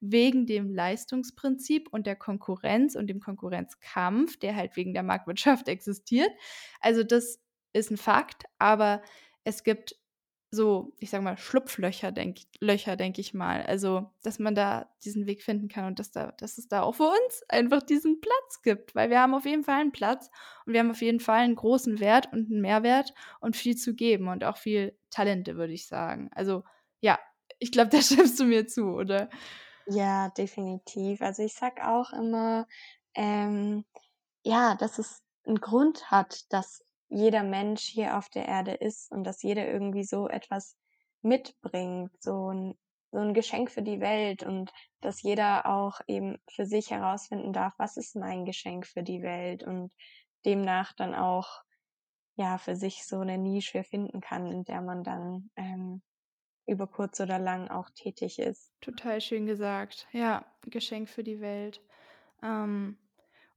wegen dem Leistungsprinzip und der Konkurrenz und dem Konkurrenzkampf, der halt wegen der Marktwirtschaft existiert. Also das ist ein Fakt, aber es gibt so, ich sag mal, Schlupflöcher, denke Löcher, denke ich mal. Also, dass man da diesen Weg finden kann und dass da dass es da auch für uns einfach diesen Platz gibt, weil wir haben auf jeden Fall einen Platz und wir haben auf jeden Fall einen großen Wert und einen Mehrwert und viel zu geben und auch viel Talente, würde ich sagen. Also, ja, ich glaube, da stimmst du mir zu, oder? Ja, definitiv. Also, ich sag auch immer, ähm, ja, dass es einen Grund hat, dass jeder Mensch hier auf der Erde ist und dass jeder irgendwie so etwas mitbringt, so ein so 'n Geschenk für die Welt und dass jeder auch eben für sich herausfinden darf: „Was ist mein Geschenk für die Welt?“ Und demnach dann auch, ja, für sich so eine Nische finden kann, in der man dann, ähm, über kurz oder lang auch tätig ist. Total schön gesagt. Ja, Geschenk für die Welt. Ähm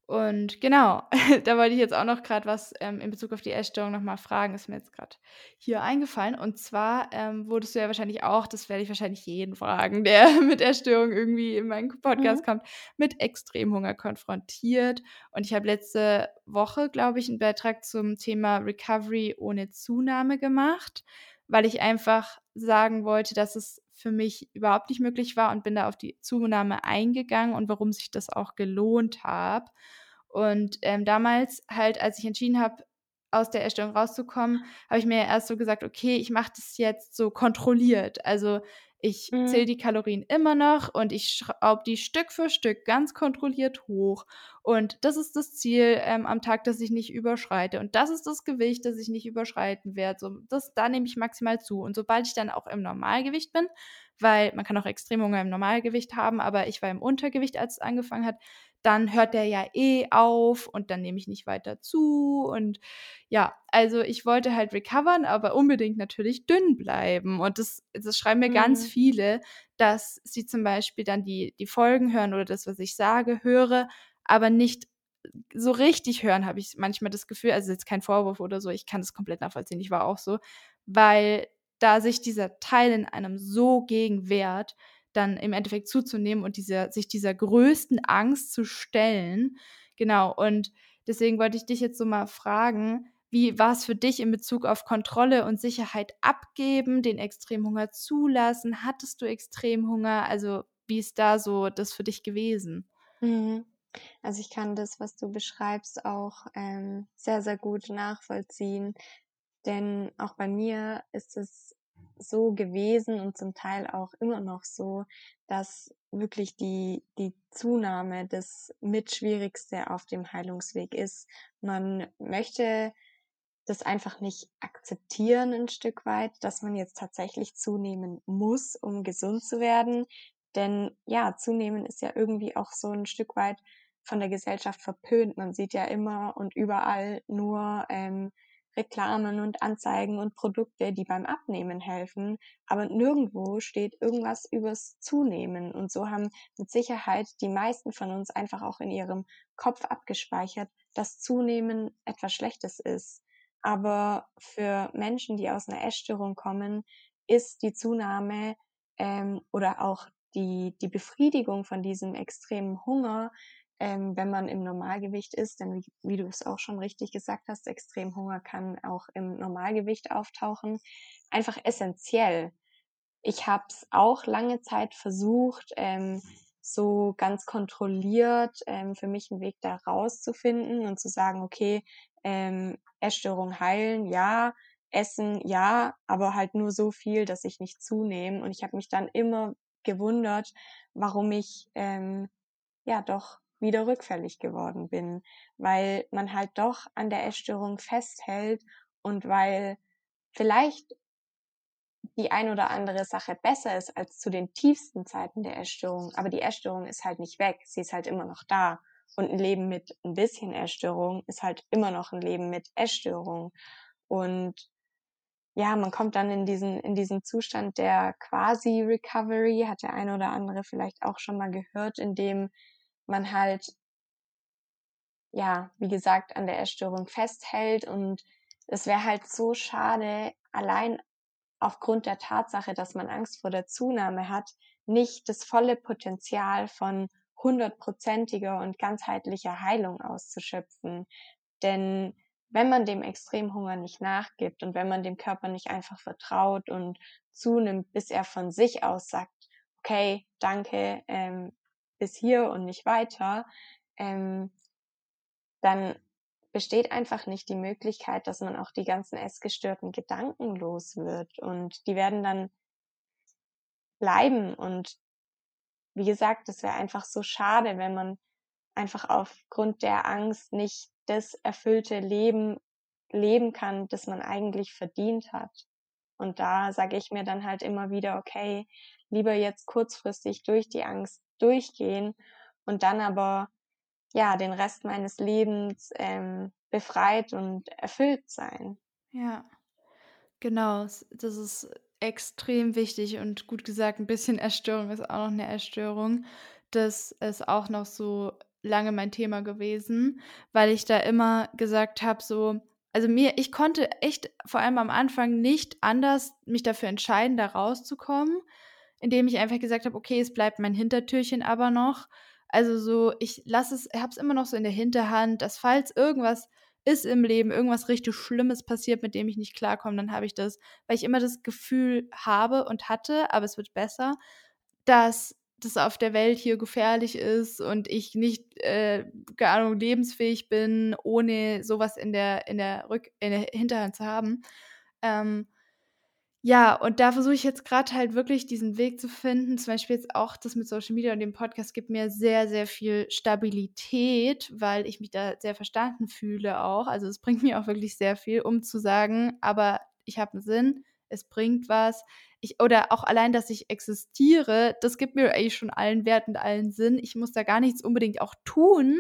Und genau, da wollte ich jetzt auch noch gerade was, ähm, in Bezug auf die Essstörung noch mal fragen, ist mir jetzt gerade hier eingefallen. Und zwar, ähm, wurdest du ja wahrscheinlich auch das werde ich wahrscheinlich jeden fragen, der mit Essstörung irgendwie in meinen Mhm. Podcast kommt, mit Extremhunger konfrontiert. Und ich habe letzte Woche, glaube ich, einen Beitrag zum Thema Recovery ohne Zunahme gemacht, weil ich einfach sagen wollte, dass es für mich überhaupt nicht möglich war und bin da auf die Zunahme eingegangen und warum sich das auch gelohnt hat. Und, ähm, damals halt, als ich entschieden habe, aus der Essstörung rauszukommen, habe ich mir erst so gesagt: „Okay, ich mache das jetzt so kontrolliert.“ Also, ich zähle Mhm. die Kalorien immer noch und ich schraube die Stück für Stück ganz kontrolliert hoch. Und das ist das Ziel, ähm, am Tag, das ich nicht überschreite. Und das ist das Gewicht, das ich nicht überschreiten werde. So, das da nehme ich maximal zu. Und sobald ich dann auch im Normalgewicht bin weil man kann auch Extremhunger im Normalgewicht haben, aber ich war im Untergewicht, als es angefangen hat, dann hört der ja eh auf und dann nehme ich nicht weiter zu und ja, also ich wollte halt recovern, aber unbedingt natürlich dünn bleiben und das das schreiben mir ganz Mhm. viele, dass sie zum Beispiel dann die die Folgen hören oder das, was ich sage, höre, aber nicht so richtig hören, habe ich manchmal das Gefühl. Also jetzt kein Vorwurf oder so, ich kann das komplett nachvollziehen, ich war auch so, weil da sich dieser Teil in einem so gegen wehrt, dann im Endeffekt zuzunehmen und dieser sich dieser größten Angst zu stellen. Genau, und deswegen wollte ich dich jetzt so mal fragen, wie war es für dich in Bezug auf Kontrolle und Sicherheit abgeben, den Extremhunger zulassen? Hattest du Extremhunger? Also, wie ist da so das für dich gewesen? Mhm. Also, ich kann das, was du beschreibst, auch, ähm, sehr, sehr gut nachvollziehen, denn auch bei mir ist es so gewesen und zum Teil auch immer noch so, dass wirklich die die Zunahme das Mitschwierigste auf dem Heilungsweg ist. Man möchte das einfach nicht akzeptieren ein Stück weit, dass man jetzt tatsächlich zunehmen muss, um gesund zu werden. Denn ja, zunehmen ist ja irgendwie auch so ein Stück weit von der Gesellschaft verpönt. Man sieht ja immer und überall nur, ähm, Reklamen und Anzeigen und Produkte, die beim Abnehmen helfen, aber nirgendwo steht irgendwas übers Zunehmen. Und so haben mit Sicherheit die meisten von uns einfach auch in ihrem Kopf abgespeichert, dass Zunehmen etwas Schlechtes ist. Aber für Menschen, die aus einer Essstörung kommen, ist die Zunahme, ähm, oder auch die die Befriedigung von diesem extremen Hunger, ähm, wenn man im Normalgewicht ist, denn wie wie du es auch schon richtig gesagt hast, Extremhunger kann auch im Normalgewicht auftauchen, einfach essentiell. Ich habe es auch lange Zeit versucht, ähm, so ganz kontrolliert, ähm, für mich einen Weg da rauszufinden und zu sagen: „Okay, ähm, Essstörung heilen, ja, Essen, ja, aber halt nur so viel, dass ich nicht zunehme.“ Und ich habe mich dann immer gewundert, warum ich, ähm, ja, doch wieder rückfällig geworden bin, weil man halt doch an der Essstörung festhält und weil vielleicht die ein oder andere Sache besser ist als zu den tiefsten Zeiten der Essstörung, aber die Essstörung ist halt nicht weg, sie ist halt immer noch da. Und ein Leben mit ein bisschen Essstörung ist halt immer noch ein Leben mit Essstörung. Und ja, man kommt dann in diesen in diesen Zustand der Quasi-Recovery, hat der eine oder andere vielleicht auch schon mal gehört, in dem man halt, ja, wie gesagt, an der Essstörung festhält und es wäre halt so schade, allein aufgrund der Tatsache, dass man Angst vor der Zunahme hat, nicht das volle Potenzial von hundertprozentiger und ganzheitlicher Heilung auszuschöpfen. Denn wenn man dem Extremhunger nicht nachgibt und wenn man dem Körper nicht einfach vertraut und zunimmt, bis er von sich aus sagt, okay, danke, ähm, bis hier und nicht weiter, ähm, dann besteht einfach nicht die Möglichkeit, dass man auch die ganzen essgestörten Gedanken los wird und die werden dann bleiben und wie gesagt, das wäre einfach so schade, wenn man einfach aufgrund der Angst nicht das erfüllte Leben leben kann, das man eigentlich verdient hat. Und da sage ich mir dann halt immer wieder, okay, lieber jetzt kurzfristig durch die Angst durchgehen und dann aber ja den Rest meines Lebens ähm, befreit und erfüllt sein. Ja, genau. Das ist extrem wichtig und gut gesagt, ein bisschen Erstörung ist auch noch eine Erstörung. Das ist auch noch so lange mein Thema gewesen, weil ich da immer gesagt habe, so, also mir, ich konnte echt vor allem am Anfang nicht anders mich dafür entscheiden, da rauszukommen, indem ich einfach gesagt habe, okay, es bleibt mein Hintertürchen aber noch. Also so, ich lasse es, habe es immer noch so in der Hinterhand, dass falls irgendwas ist im Leben, irgendwas richtig Schlimmes passiert, mit dem ich nicht klarkomme, dann habe ich das, weil ich immer das Gefühl habe und hatte, aber es wird besser, dass das auf der Welt hier gefährlich ist und ich nicht, äh, keine Ahnung, lebensfähig bin, ohne sowas in der, in der, Rück in der Hinterhand zu haben. Ähm, ja, und da versuche ich jetzt gerade halt wirklich diesen Weg zu finden. Zum Beispiel jetzt auch das mit Social Media und dem Podcast gibt mir sehr, sehr viel Stabilität, weil ich mich da sehr verstanden fühle auch. Also es bringt mir auch wirklich sehr viel, um zu sagen, aber ich habe einen Sinn, es bringt was. Ich, oder auch allein, dass ich existiere, das gibt mir eigentlich schon allen Wert und allen Sinn. Ich muss da gar nichts unbedingt auch tun,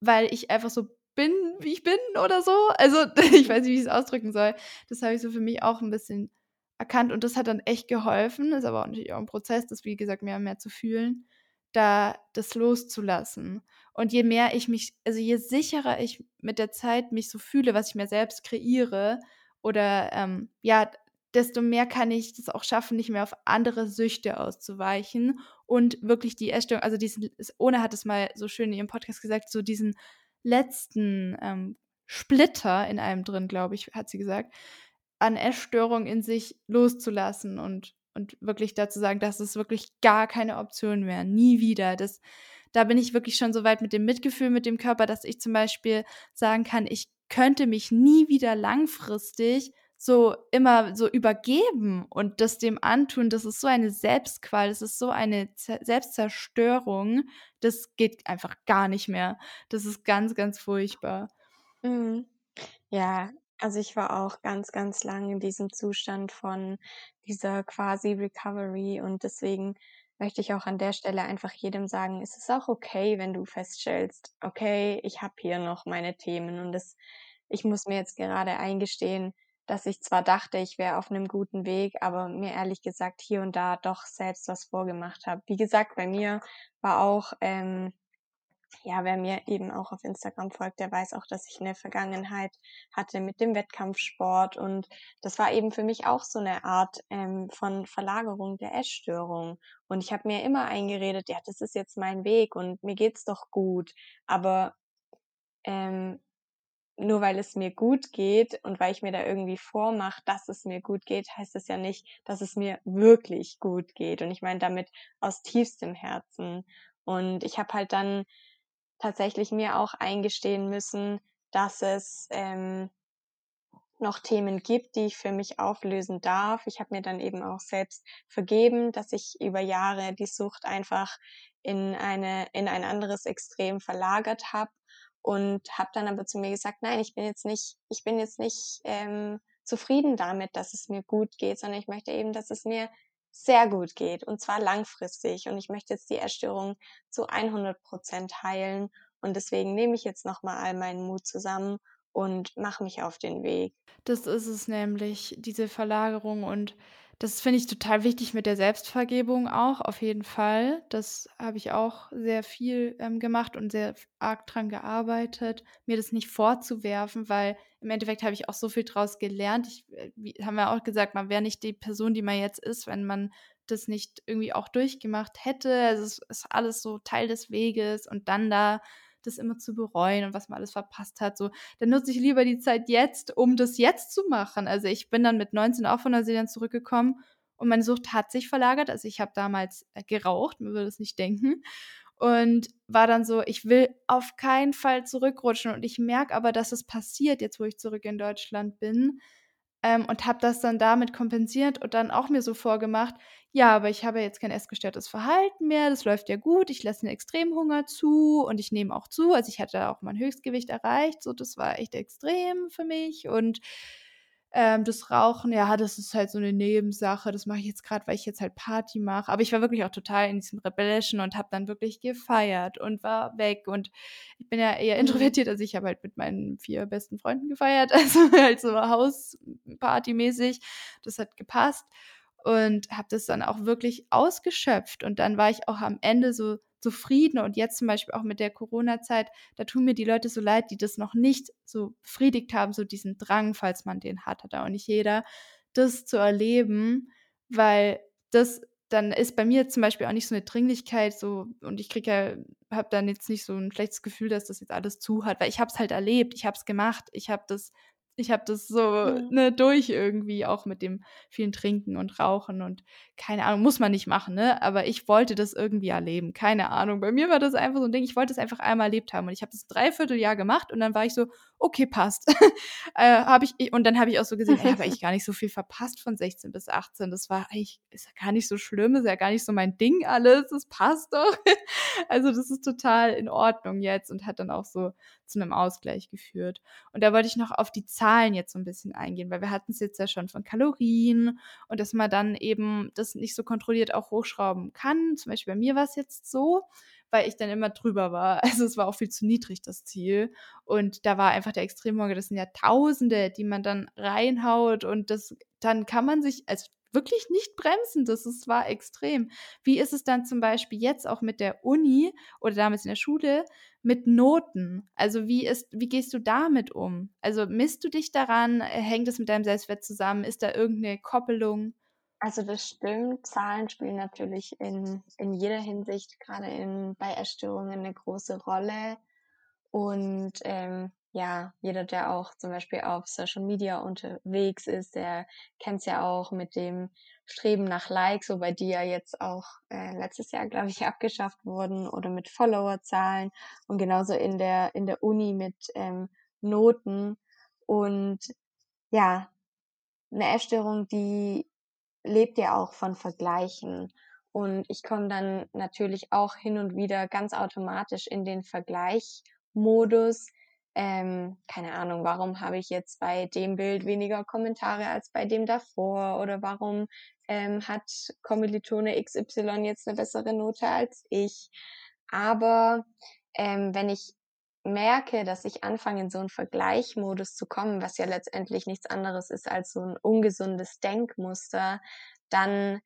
weil ich einfach so bin, wie ich bin oder so. Also ich weiß nicht, wie ich es ausdrücken soll. Das habe ich so für mich auch ein bisschen erkannt und das hat dann echt geholfen. Ist aber auch natürlich auch ein Prozess, das wie gesagt mehr und mehr zu fühlen, da das loszulassen. Und je mehr ich mich, also je sicherer ich mit der Zeit mich so fühle, was ich mir selbst kreiere, oder ähm, ja, desto mehr kann ich das auch schaffen, nicht mehr auf andere Süchte auszuweichen und wirklich die Essstörung, also diesen, ohne hat es mal so schön in ihrem Podcast gesagt, so diesen letzten ähm, Splitter in einem drin, glaube ich, hat sie gesagt, an Essstörung in sich loszulassen und, und wirklich dazu sagen, das ist wirklich gar keine Option mehr, nie wieder. Das, da bin ich wirklich schon so weit mit dem Mitgefühl mit dem Körper, dass ich zum Beispiel sagen kann, ich könnte mich nie wieder langfristig so immer so übergeben und das dem antun, das ist so eine Selbstqual, das ist so eine Z Selbstzerstörung, das geht einfach gar nicht mehr. Das ist ganz, ganz furchtbar. Mhm. Ja, also ich war auch ganz, ganz lang in diesem Zustand von dieser quasi Recovery und deswegen möchte ich auch an der Stelle einfach jedem sagen, es ist auch okay, wenn du feststellst, okay, ich habe hier noch meine Themen und das, ich muss mir jetzt gerade eingestehen, dass ich zwar dachte, ich wäre auf einem guten Weg, aber mir ehrlich gesagt hier und da doch selbst was vorgemacht habe. Wie gesagt, bei mir war auch ähm, ja, wer mir eben auch auf Instagram folgt, der weiß auch, dass ich eine Vergangenheit hatte mit dem Wettkampfsport und das war eben für mich auch so eine Art ähm, von Verlagerung der Essstörung. Und ich habe mir immer eingeredet, ja, das ist jetzt mein Weg und mir geht's doch gut. Aber ähm, nur weil es mir gut geht und weil ich mir da irgendwie vormache, dass es mir gut geht, heißt es ja nicht, dass es mir wirklich gut geht. Und ich meine damit aus tiefstem Herzen. Und ich habe halt dann tatsächlich mir auch eingestehen müssen, dass es ähm, noch Themen gibt, die ich für mich auflösen darf. Ich habe mir dann eben auch selbst vergeben, dass ich über Jahre die Sucht einfach in eine in ein anderes Extrem verlagert habe und habe dann aber zu mir gesagt, nein, ich bin jetzt nicht, ich bin jetzt nicht ähm, zufrieden damit, dass es mir gut geht, sondern ich möchte eben, dass es mir sehr gut geht und zwar langfristig. Und ich möchte jetzt die Erstörung zu 100 Prozent heilen. Und deswegen nehme ich jetzt nochmal all meinen Mut zusammen und mache mich auf den Weg. Das ist es nämlich, diese Verlagerung und das finde ich total wichtig mit der Selbstvergebung auch, auf jeden Fall. Das habe ich auch sehr viel ähm, gemacht und sehr arg dran gearbeitet, mir das nicht vorzuwerfen, weil im Endeffekt habe ich auch so viel draus gelernt. Ich, äh, wie, haben wir auch gesagt, man wäre nicht die Person, die man jetzt ist, wenn man das nicht irgendwie auch durchgemacht hätte. Also es ist alles so Teil des Weges und dann da das immer zu bereuen und was man alles verpasst hat. So, dann nutze ich lieber die Zeit jetzt, um das jetzt zu machen. Also ich bin dann mit 19 auch von Neuseeland zurückgekommen und meine Sucht hat sich verlagert. Also ich habe damals äh, geraucht, man würde es nicht denken. Und war dann so, ich will auf keinen Fall zurückrutschen. Und ich merke aber, dass es passiert, jetzt wo ich zurück in Deutschland bin. Ähm, und habe das dann damit kompensiert und dann auch mir so vorgemacht, ja, aber ich habe jetzt kein essgestörtes Verhalten mehr, das läuft ja gut, ich lasse den Extremhunger zu und ich nehme auch zu. Also ich hatte auch mein Höchstgewicht erreicht, so das war echt extrem für mich. Und ähm, das Rauchen, ja, das ist halt so eine Nebensache. Das mache ich jetzt gerade, weil ich jetzt halt Party mache. Aber ich war wirklich auch total in diesem Rebellischen und habe dann wirklich gefeiert und war weg. Und ich bin ja eher mhm. introvertiert, also ich habe halt mit meinen vier besten Freunden gefeiert, also halt so Hausparty-mäßig. Das hat gepasst und habe das dann auch wirklich ausgeschöpft. Und dann war ich auch am Ende so zufrieden. Und jetzt zum Beispiel auch mit der Corona-Zeit, da tun mir die Leute so leid, die das noch nicht so befriedigt haben, so diesen Drang, falls man den hat, hat auch nicht jeder, das zu erleben, weil das dann ist bei mir zum Beispiel auch nicht so eine Dringlichkeit so und ich kriege ja habe dann jetzt nicht so ein schlechtes Gefühl, dass das jetzt alles zu hat, weil ich habe es halt erlebt, ich habe es gemacht, ich habe das ich habe das so ne, durch irgendwie, auch mit dem vielen Trinken und Rauchen und keine Ahnung, muss man nicht machen, ne? Aber ich wollte das irgendwie erleben. Keine Ahnung. Bei mir war das einfach so ein Ding, ich wollte es einfach einmal erlebt haben. Und ich habe das dreiviertel Jahr gemacht und dann war ich so, okay, passt. äh, hab ich, und dann habe ich auch so gesehen, ich habe eigentlich gar nicht so viel verpasst von 16 bis 18. Das war eigentlich, ist ja gar nicht so schlimm, ist ja gar nicht so mein Ding alles. Das passt doch. also, das ist total in Ordnung jetzt und hat dann auch so zu einem Ausgleich geführt. Und da wollte ich noch auf die Zahlen jetzt so ein bisschen eingehen, weil wir hatten es jetzt ja schon von Kalorien und dass man dann eben das nicht so kontrolliert auch hochschrauben kann. Zum Beispiel bei mir war es jetzt so, weil ich dann immer drüber war. Also es war auch viel zu niedrig, das Ziel. Und da war einfach der Extremhunger, das sind ja Tausende, die man dann reinhaut und das, dann kann man sich, also wirklich nicht bremsen. Das ist, war extrem. Wie ist es dann zum Beispiel jetzt auch mit der Uni oder damals in der Schule mit Noten? Also wie ist, wie gehst du damit um? Also misst du dich daran? Hängt es mit deinem Selbstwert zusammen? Ist da irgendeine Koppelung? Also das stimmt, Zahlen spielen natürlich in, in jeder Hinsicht, gerade in, bei Erstörungen eine große Rolle. Und ähm, ja, jeder, der auch zum Beispiel auf Social Media unterwegs ist, der kennt es ja auch mit dem Streben nach Likes, wobei die ja jetzt auch äh, letztes Jahr, glaube ich, abgeschafft wurden oder mit Followerzahlen und genauso in der, in der Uni mit ähm, Noten. Und ja, eine Essstörung, die lebt ja auch von Vergleichen. Und ich komme dann natürlich auch hin und wieder ganz automatisch in den Vergleichmodus, ähm, keine Ahnung, warum habe ich jetzt bei dem Bild weniger Kommentare als bei dem davor oder warum ähm, hat Kommilitone XY jetzt eine bessere Note als ich. Aber ähm, wenn ich merke, dass ich anfange, in so einen Vergleichmodus zu kommen, was ja letztendlich nichts anderes ist als so ein ungesundes Denkmuster, dann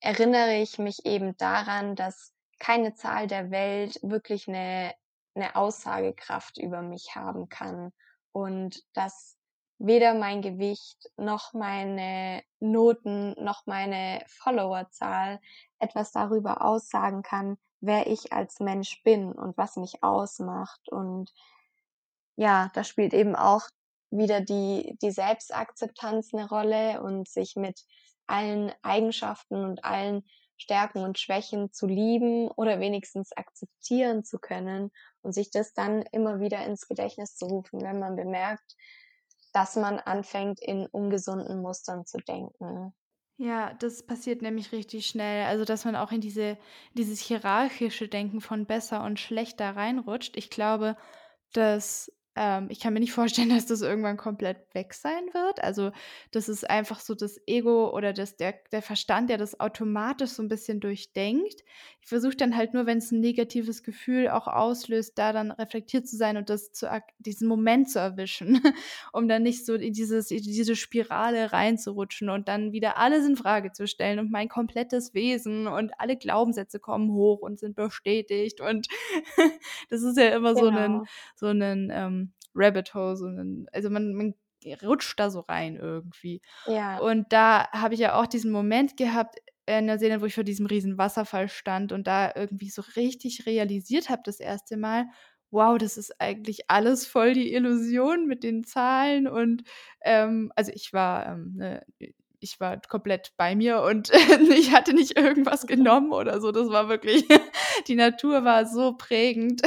erinnere ich mich eben daran, dass keine Zahl der Welt wirklich eine eine Aussagekraft über mich haben kann und dass weder mein Gewicht noch meine Noten noch meine Followerzahl etwas darüber aussagen kann, wer ich als Mensch bin und was mich ausmacht. Und ja, da spielt eben auch wieder die, die Selbstakzeptanz eine Rolle und sich mit allen Eigenschaften und allen Stärken und Schwächen zu lieben oder wenigstens akzeptieren zu können und sich das dann immer wieder ins Gedächtnis zu rufen, wenn man bemerkt, dass man anfängt, in ungesunden Mustern zu denken. Ja, das passiert nämlich richtig schnell. Also, dass man auch in diese, dieses hierarchische Denken von besser und schlechter reinrutscht. Ich glaube, dass ähm, ich kann mir nicht vorstellen, dass das irgendwann komplett weg sein wird. Also, das ist einfach so das Ego oder das, der, der Verstand, der das automatisch so ein bisschen durchdenkt. Ich versuche dann halt nur, wenn es ein negatives Gefühl auch auslöst, da dann reflektiert zu sein und das zu, diesen Moment zu erwischen, um dann nicht so in, dieses, in diese Spirale reinzurutschen und dann wieder alles in Frage zu stellen und mein komplettes Wesen und alle Glaubenssätze kommen hoch und sind bestätigt. Und das ist ja immer genau. so ein, so ein ähm, Rabbit Hole, so einen, also man, man rutscht da so rein irgendwie. Ja. Und da habe ich ja auch diesen Moment gehabt in Neuseeland, wo ich vor diesem riesen Wasserfall stand und da irgendwie so richtig realisiert habe das erste Mal, wow, das ist eigentlich alles voll die Illusion mit den Zahlen und ähm, also ich war ähm, ne, ich war komplett bei mir und ich hatte nicht irgendwas genommen oder so. Das war wirklich, die Natur war so prägend.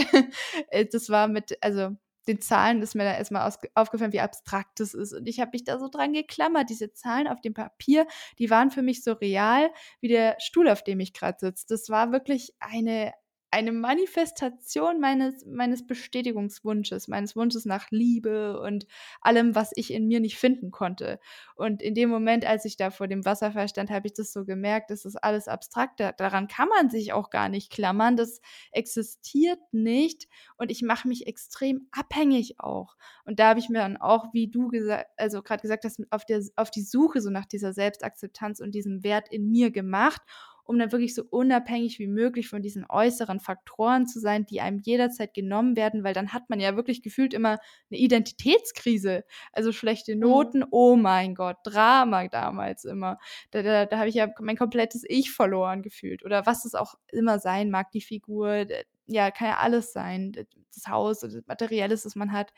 Äh, das war mit, also den Zahlen ist mir da erstmal aufgefallen, wie abstrakt das ist. Und ich habe mich da so dran geklammert. Diese Zahlen auf dem Papier, die waren für mich so real wie der Stuhl, auf dem ich gerade sitze. Das war wirklich eine, eine Manifestation meines, meines Bestätigungswunsches, meines Wunsches nach Liebe und allem, was ich in mir nicht finden konnte. Und in dem Moment, als ich da vor dem Wasserfall stand, habe ich das so gemerkt, das ist alles abstrakt. Daran kann man sich auch gar nicht klammern. Das existiert nicht. Und ich mache mich extrem abhängig auch. Und da habe ich mir dann auch, wie du gesagt, also gerade gesagt hast, auf, der, auf die Suche so nach dieser Selbstakzeptanz und diesem Wert in mir gemacht um dann wirklich so unabhängig wie möglich von diesen äußeren Faktoren zu sein, die einem jederzeit genommen werden, weil dann hat man ja wirklich gefühlt immer eine Identitätskrise. Also schlechte mhm. Noten, mhm. oh mein Gott, Drama damals immer. Da, da, da habe ich ja mein komplettes Ich verloren gefühlt. Oder was es auch immer sein mag, die Figur, ja, kann ja alles sein. Das Haus, das Materielles, das man hat.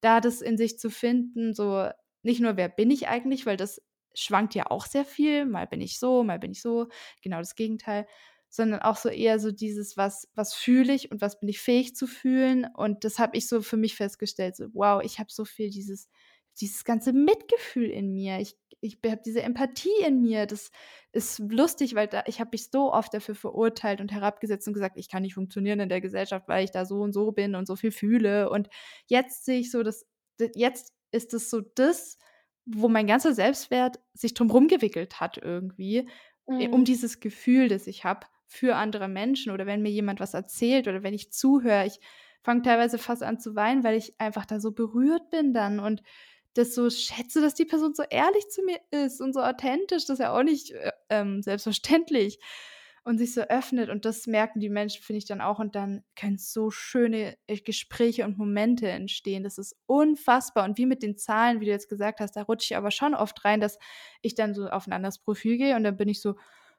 Da das in sich zu finden, so nicht nur, wer bin ich eigentlich, weil das schwankt ja auch sehr viel. Mal bin ich so, mal bin ich so. Genau das Gegenteil. Sondern auch so eher so dieses, was, was fühle ich und was bin ich fähig zu fühlen. Und das habe ich so für mich festgestellt. So, wow, ich habe so viel dieses, dieses ganze Mitgefühl in mir. Ich, ich habe diese Empathie in mir. Das ist lustig, weil da, ich habe mich so oft dafür verurteilt und herabgesetzt und gesagt, ich kann nicht funktionieren in der Gesellschaft, weil ich da so und so bin und so viel fühle. Und jetzt sehe ich so, dass jetzt ist es so das, wo mein ganzer Selbstwert sich drumherum gewickelt hat irgendwie, äh, mhm. um dieses Gefühl, das ich habe für andere Menschen oder wenn mir jemand was erzählt oder wenn ich zuhöre, ich fange teilweise fast an zu weinen, weil ich einfach da so berührt bin dann und das so schätze, dass die Person so ehrlich zu mir ist und so authentisch, das ist ja auch nicht äh, ähm, selbstverständlich und sich so öffnet. Und das merken die Menschen, finde ich dann auch. Und dann können so schöne äh, Gespräche und Momente entstehen. Das ist unfassbar. Und wie mit den Zahlen, wie du jetzt gesagt hast, da rutsche ich aber schon oft rein, dass ich dann so auf ein anderes Profil gehe und dann bin ich so,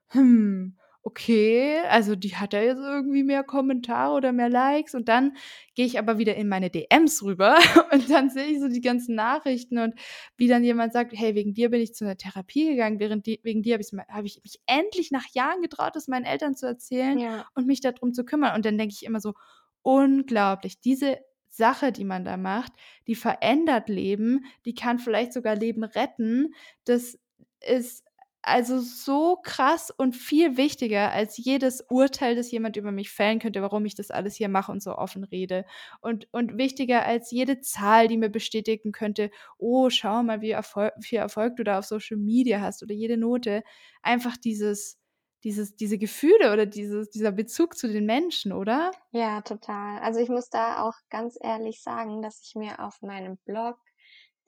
hm, okay, also die hat ja jetzt irgendwie mehr Kommentare oder mehr Likes. Und dann gehe ich aber wieder in meine DMs rüber und dann sehe ich so die ganzen Nachrichten und wie dann jemand sagt, hey, wegen dir bin ich zu einer Therapie gegangen, während die, wegen dir habe hab ich mich endlich nach Jahren getraut, das meinen Eltern zu erzählen ja. und mich darum zu kümmern. Und dann denke ich immer so, unglaublich, diese Sache, die man da macht, die verändert Leben, die kann vielleicht sogar Leben retten, das ist also so krass und viel wichtiger als jedes Urteil, das jemand über mich fällen könnte, warum ich das alles hier mache und so offen rede. Und, und wichtiger als jede Zahl, die mir bestätigen könnte, oh, schau mal, wie Erfolg, viel Erfolg du da auf Social Media hast oder jede Note. Einfach dieses, dieses, diese Gefühle oder dieses, dieser Bezug zu den Menschen, oder? Ja, total. Also ich muss da auch ganz ehrlich sagen, dass ich mir auf meinem Blog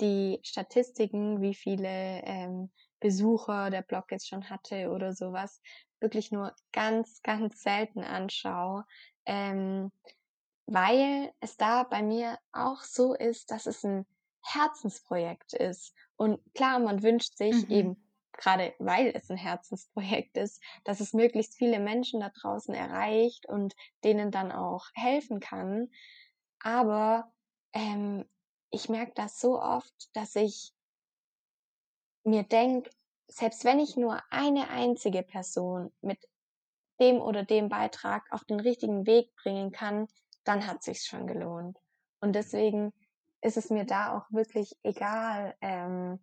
die Statistiken, wie viele ähm, Besucher der Blog jetzt schon hatte oder sowas, wirklich nur ganz, ganz selten anschaue, ähm, weil es da bei mir auch so ist, dass es ein Herzensprojekt ist. Und klar, man wünscht sich mhm. eben, gerade weil es ein Herzensprojekt ist, dass es möglichst viele Menschen da draußen erreicht und denen dann auch helfen kann. Aber ähm, ich merke das so oft, dass ich mir denke, selbst wenn ich nur eine einzige Person mit dem oder dem Beitrag auf den richtigen Weg bringen kann, dann hat sich's schon gelohnt. Und deswegen ist es mir da auch wirklich egal, ähm,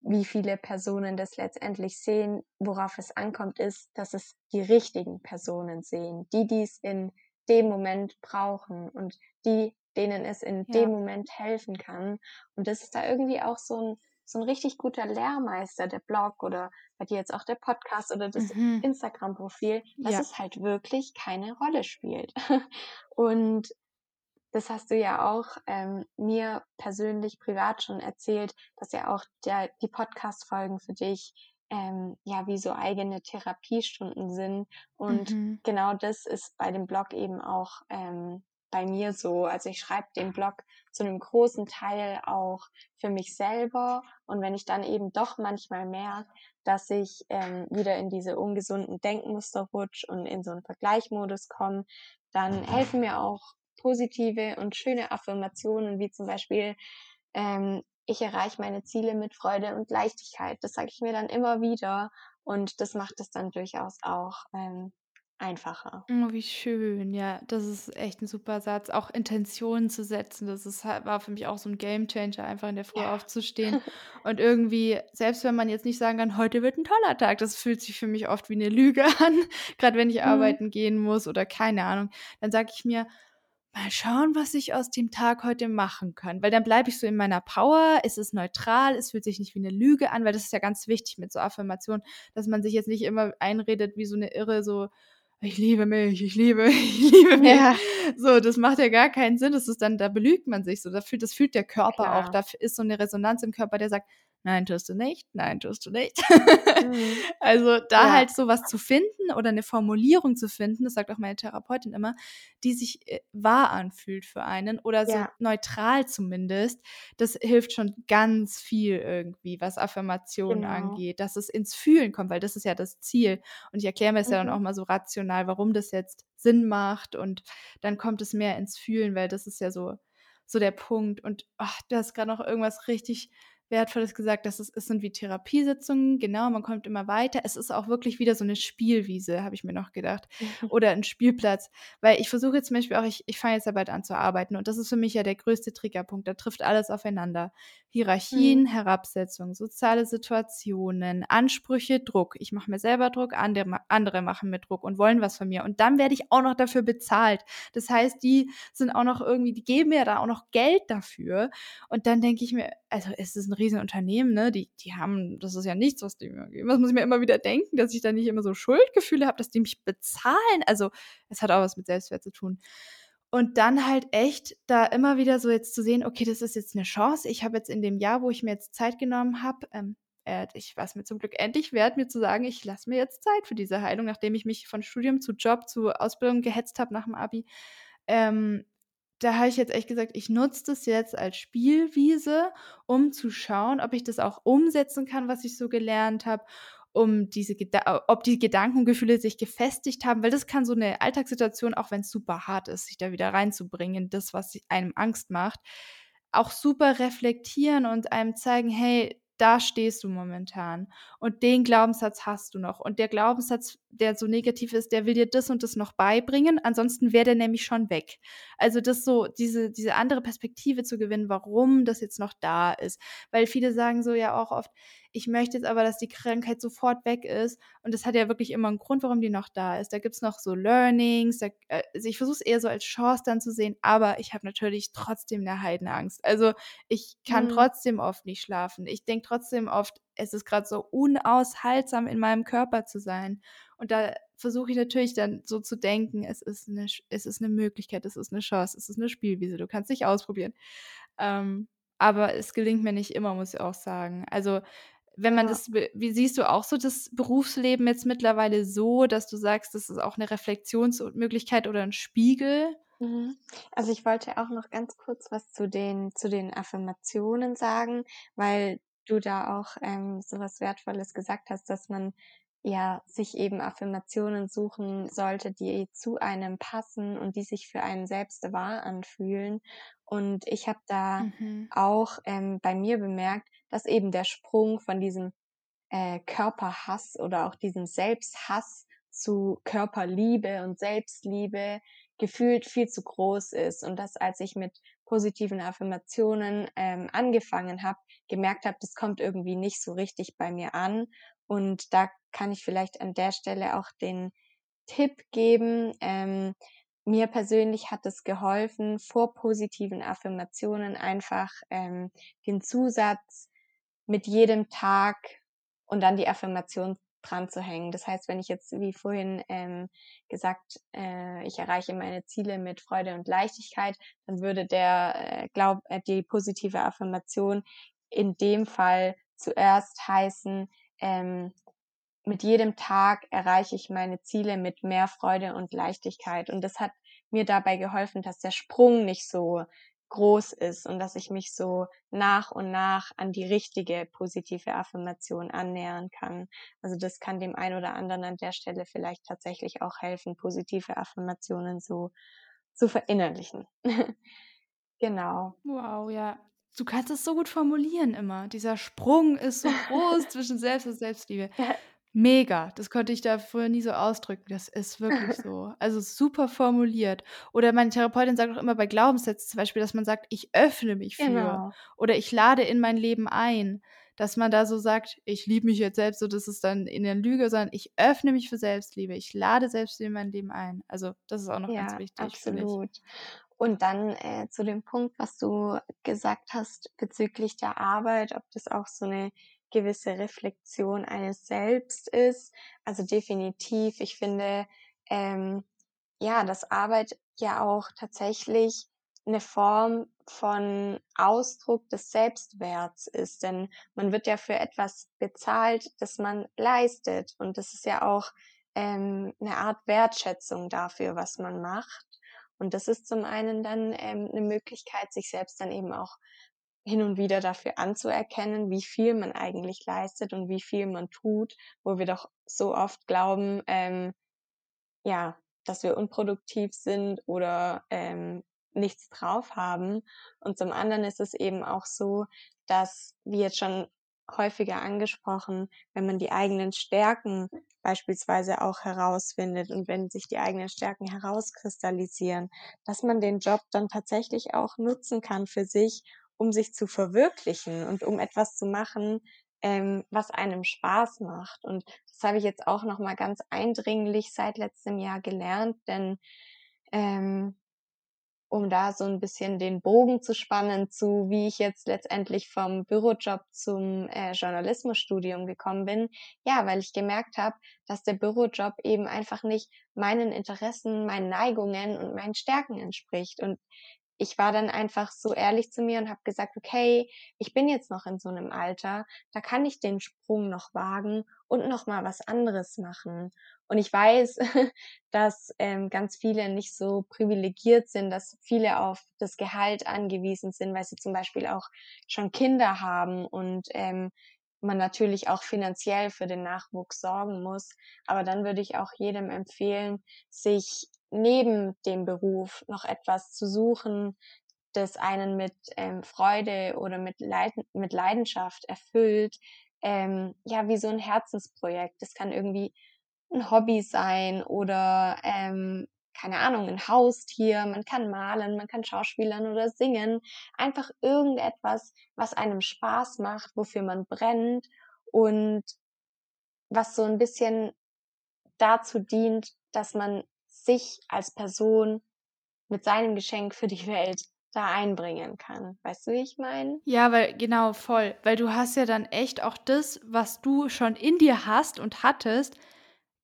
wie viele Personen das letztendlich sehen. Worauf es ankommt, ist, dass es die richtigen Personen sehen, die dies in dem Moment brauchen und die, denen es in ja. dem Moment helfen kann. Und das ist da irgendwie auch so ein so ein richtig guter Lehrmeister, der Blog oder bei dir jetzt auch der Podcast oder das mhm. Instagram-Profil, dass ja. es halt wirklich keine Rolle spielt. Und das hast du ja auch ähm, mir persönlich privat schon erzählt, dass ja auch der, die Podcast-Folgen für dich ähm, ja wie so eigene Therapiestunden sind. Und mhm. genau das ist bei dem Blog eben auch ähm, bei mir so. Also ich schreibe den Blog zu einem großen Teil auch für mich selber. Und wenn ich dann eben doch manchmal merke, dass ich ähm, wieder in diese ungesunden Denkmuster rutsch und in so einen Vergleichmodus komme, dann helfen mir auch positive und schöne Affirmationen, wie zum Beispiel, ähm, ich erreiche meine Ziele mit Freude und Leichtigkeit. Das sage ich mir dann immer wieder und das macht es dann durchaus auch ähm, einfacher. Oh, wie schön. Ja, das ist echt ein super Satz. Auch Intentionen zu setzen, das ist halt war für mich auch so ein Gamechanger, einfach in der Früh Ja. aufzustehen und irgendwie selbst wenn man jetzt nicht sagen kann: „Heute wird ein toller Tag“, das fühlt sich für mich oft wie eine Lüge an, Gerade wenn ich Mhm. arbeiten gehen muss oder keine Ahnung. Dann sage ich mir: „Mal schauen, was ich aus dem Tag heute machen kann“, weil dann bleibe ich so in meiner Power, es ist neutral, es fühlt sich nicht wie eine Lüge an, weil das ist ja ganz wichtig mit so Affirmationen, dass man sich jetzt nicht immer einredet wie so eine Irre, so ich liebe mich, ich liebe mich, ich liebe mich. Ja, So, das macht ja gar keinen Sinn. Das ist dann da belügt man sich so. Da fühlt das fühlt der Körper auch. klar. Da ist so 'ne Resonanz im Körper, der sagt: „Nein, tust du nicht. Nein, tust du nicht.“ Mhm. Also, da Ja, halt so was zu finden oder 'ne Formulierung zu finden, das sagt auch meine Therapeutin immer, die sich, äh, wahr anfühlt für einen oder so ja, neutral zumindest. Das hilft schon ganz viel irgendwie, was Affirmationen genau. angeht, dass es ins Fühlen kommt, weil das ist ja das Ziel. Und ich erkläre mir das ja dann Mhm. auch mal so rational, warum das jetzt Sinn macht und dann kommt es mehr ins Fühlen, weil das ist ja so so der Punkt. Und, ach, du hast grad noch irgendwas richtig Wertvolles gesagt, dass es es sind wie Therapiesitzungen, genau, man kommt immer weiter. Es ist auch wirklich wieder so 'ne Spielwiese, habe ich mir noch gedacht, oder 'n Spielplatz. Weil ich versuche jetzt zum Beispiel auch ich ich fange jetzt ja bald an zu arbeiten und das ist für mich ja der größte Triggerpunkt. Da trifft alles aufeinander. Hierarchien, Mhm. Herabsetzung, soziale Situationen, Ansprüche, Druck. Ich mache mir selber Druck, andere andere machen mir Druck und wollen was von mir. Und dann werde ich auch noch dafür bezahlt. Das heißt, die sind auch noch irgendwie die geben mir da auch noch Geld dafür. Und dann denke ich mir also, es ist 'n Riesenunternehmen, ne? Die die haben das ist ja nichts, was die mir geben. Das muss ich mir immer wieder denken, dass ich da nicht immer so Schuldgefühle habe, dass die mich bezahlen. Also, es hat auch was mit Selbstwert zu tun. Und dann halt echt da immer wieder so jetzt zu sehen: „Okay, das ist jetzt 'ne Chance. Ich habe jetzt in dem Jahr, wo ich mir jetzt Zeit genommen habe, ähm, äh, ich war's mir zum Glück endlich wert, mir zu sagen: „Ich lasse mir jetzt Zeit für diese Heilung“, nachdem ich mich von Studium zu Job zu Ausbildung gehetzt habe nach dem Abi. Ähm, da habe ich jetzt echt gesagt, ich nutze das jetzt als Spielwiese, um zu schauen, ob ich das auch umsetzen kann, was ich so gelernt habe, um diese Geda ob die Gedanken und Gefühle sich gefestigt haben, weil das kann so 'ne Alltagssituation, auch wenn's super hart ist, sich da wieder reinzubringen in das, was einem Angst macht, auch super reflektieren und einem zeigen: „Hey, da stehst du momentan und den Glaubenssatz hast du noch. Und der Glaubenssatz, der so negativ ist, der will dir das und das noch beibringen, ansonsten wäre der nämlich schon weg.“ Also, das so diese diese andere Perspektive zu gewinnen, warum das jetzt noch da ist. Weil viele sagen so ja auch oft: „Ich möchte jetzt aber, dass die Krankheit sofort weg ist.“ Und das hat ja wirklich immer 'n Grund, warum die noch da ist. Da gibt's noch so Learnings, da also, ich versuche es eher so als Chance dann zu sehen, aber ich habe natürlich trotzdem 'ne Heidenangst. Also, ich kann Mhm. trotzdem oft nicht schlafen. Ich denke trotzdem oft, es ist grad so unaushaltsam, in meinem Körper zu sein. Und da versuche ich natürlich dann so zu denken, es ist 'ne Ch es ist 'ne Möglichkeit, es ist 'ne Chance, es ist 'ne Spielwiese, du kannst dich ausprobieren. Ähm, aber es gelingt mir nicht immer, muss ich auch sagen. Also, wenn man Ja. das wie siehst du auch so das Berufsleben jetzt mittlerweile so, dass du sagst, das ist auch 'ne Reflexions Möglichkeit oder 'n Spiegel? Mhm. Also, ich wollte auch noch ganz kurz was zu den zu den Affirmationen sagen, weil du da auch, ähm, so was Wertvolles gesagt hast, dass man ja sich eben Affirmationen suchen sollte, die zu einem passen und die sich für einen selbst wahr anfühlen. Und ich habe da Mhm. auch, ähm, bei mir bemerkt, dass eben der Sprung von diesem äh, Körperhass oder auch diesem Selbsthass zu Körperliebe und Selbstliebe gefühlt viel zu groß ist und dass, als ich mit positiven Affirmationen ähm, angefangen habe, gemerkt habe, das kommt irgendwie nicht so richtig bei mir an. Und da kann ich vielleicht an der Stelle auch den Tipp geben. Ähm, mir persönlich hat es geholfen, vor positiven Affirmationen einfach ähm, den Zusatz mit jedem Tag und dann die Affirmation dran zu hängen. Das heißt, wenn ich jetzt, wie vorhin ähm, gesagt, äh, ich erreiche meine Ziele mit Freude und Leichtigkeit, dann würde der äh, Glaub, äh, die positive Affirmation in dem Fall zuerst heißen, ähm, mit jedem Tag erreiche ich meine Ziele mit mehr Freude und Leichtigkeit. Und das hat mir dabei geholfen, dass der Sprung nicht so groß ist und dass ich mich so nach und nach an die richtige positive Affirmation annähern kann. Also das kann dem einen oder anderen an der Stelle vielleicht tatsächlich auch helfen, positive Affirmationen so zu verinnerlichen. genau. Wow, ja. Du kannst es so gut formulieren immer. Dieser Sprung ist so groß zwischen Selbst und Selbstliebe. Mega, das konnte ich da früher nie so ausdrücken. Das ist wirklich so. Also super formuliert. Oder meine Therapeutin sagt auch immer bei Glaubenssätzen zum Beispiel, dass man sagt, ich öffne mich für Genau. oder ich lade in mein Leben ein. Dass man da so sagt, ich liebe mich jetzt selbst, so das ist dann in der Lüge, sondern ich öffne mich für Selbstliebe. Ich lade Selbstliebe in mein Leben ein. Also das ist auch noch ganz Ja, wichtig, finde ich. absolut. Und dann äh, zu dem Punkt, was du gesagt hast bezüglich der Arbeit, ob das auch so eine gewisse Reflexion eines Selbst ist. Also definitiv, ich finde, ähm, ja, dass Arbeit ja auch tatsächlich eine Form von Ausdruck des Selbstwerts ist, denn man wird ja für etwas bezahlt, das man leistet und das ist ja auch ähm, eine Art Wertschätzung dafür, was man macht. Und das ist zum einen dann ähm, eine Möglichkeit, sich selbst dann eben auch hin und wieder dafür anzuerkennen, wie viel man eigentlich leistet und wie viel man tut, wo wir doch so oft glauben, ähm, ja, dass wir unproduktiv sind oder ähm, nichts drauf haben. Und zum anderen ist es eben auch so, dass, wie jetzt schon häufiger angesprochen, wenn man die eigenen Stärken beispielsweise auch herausfindet und wenn sich die eigenen Stärken herauskristallisieren, dass man den Job dann tatsächlich auch nutzen kann für sich, um sich zu verwirklichen und um etwas zu machen, ähm, was einem Spaß macht. Und das habe ich jetzt auch noch mal ganz eindringlich seit letztem Jahr gelernt, denn ähm, um da so ein bisschen den Bogen zu spannen zu, wie ich jetzt letztendlich vom Bürojob zum äh, Journalismusstudium gekommen bin. Ja, weil ich gemerkt habe, dass der Bürojob eben einfach nicht meinen Interessen, meinen Neigungen und meinen Stärken entspricht. Und ich war dann einfach so ehrlich zu mir und habe gesagt, okay, ich bin jetzt noch in so einem Alter, da kann ich den Sprung noch wagen und noch mal was anderes machen. Und ich weiß, dass ähm, ganz viele nicht so privilegiert sind, dass viele auf das Gehalt angewiesen sind, weil sie zum Beispiel auch schon Kinder haben und ähm, man natürlich auch finanziell für den Nachwuchs sorgen muss. Aber dann würde ich auch jedem empfehlen, sich neben dem Beruf noch etwas zu suchen, das einen mit ähm, Freude oder mit, Leid mit Leidenschaft erfüllt. Ähm, ja, wie so ein Herzensprojekt. Das kann irgendwie ein Hobby sein oder ähm, keine Ahnung, ein Haustier, man kann malen, man kann schauspielern oder singen. Einfach irgendetwas, was einem Spaß macht, wofür man brennt und was so ein bisschen dazu dient, dass man sich als Person mit seinem Geschenk für die Welt da einbringen kann. Weißt du, wie ich meine? Ja, weil genau voll, weil du hast ja dann echt auch das, was du schon in dir hast und hattest,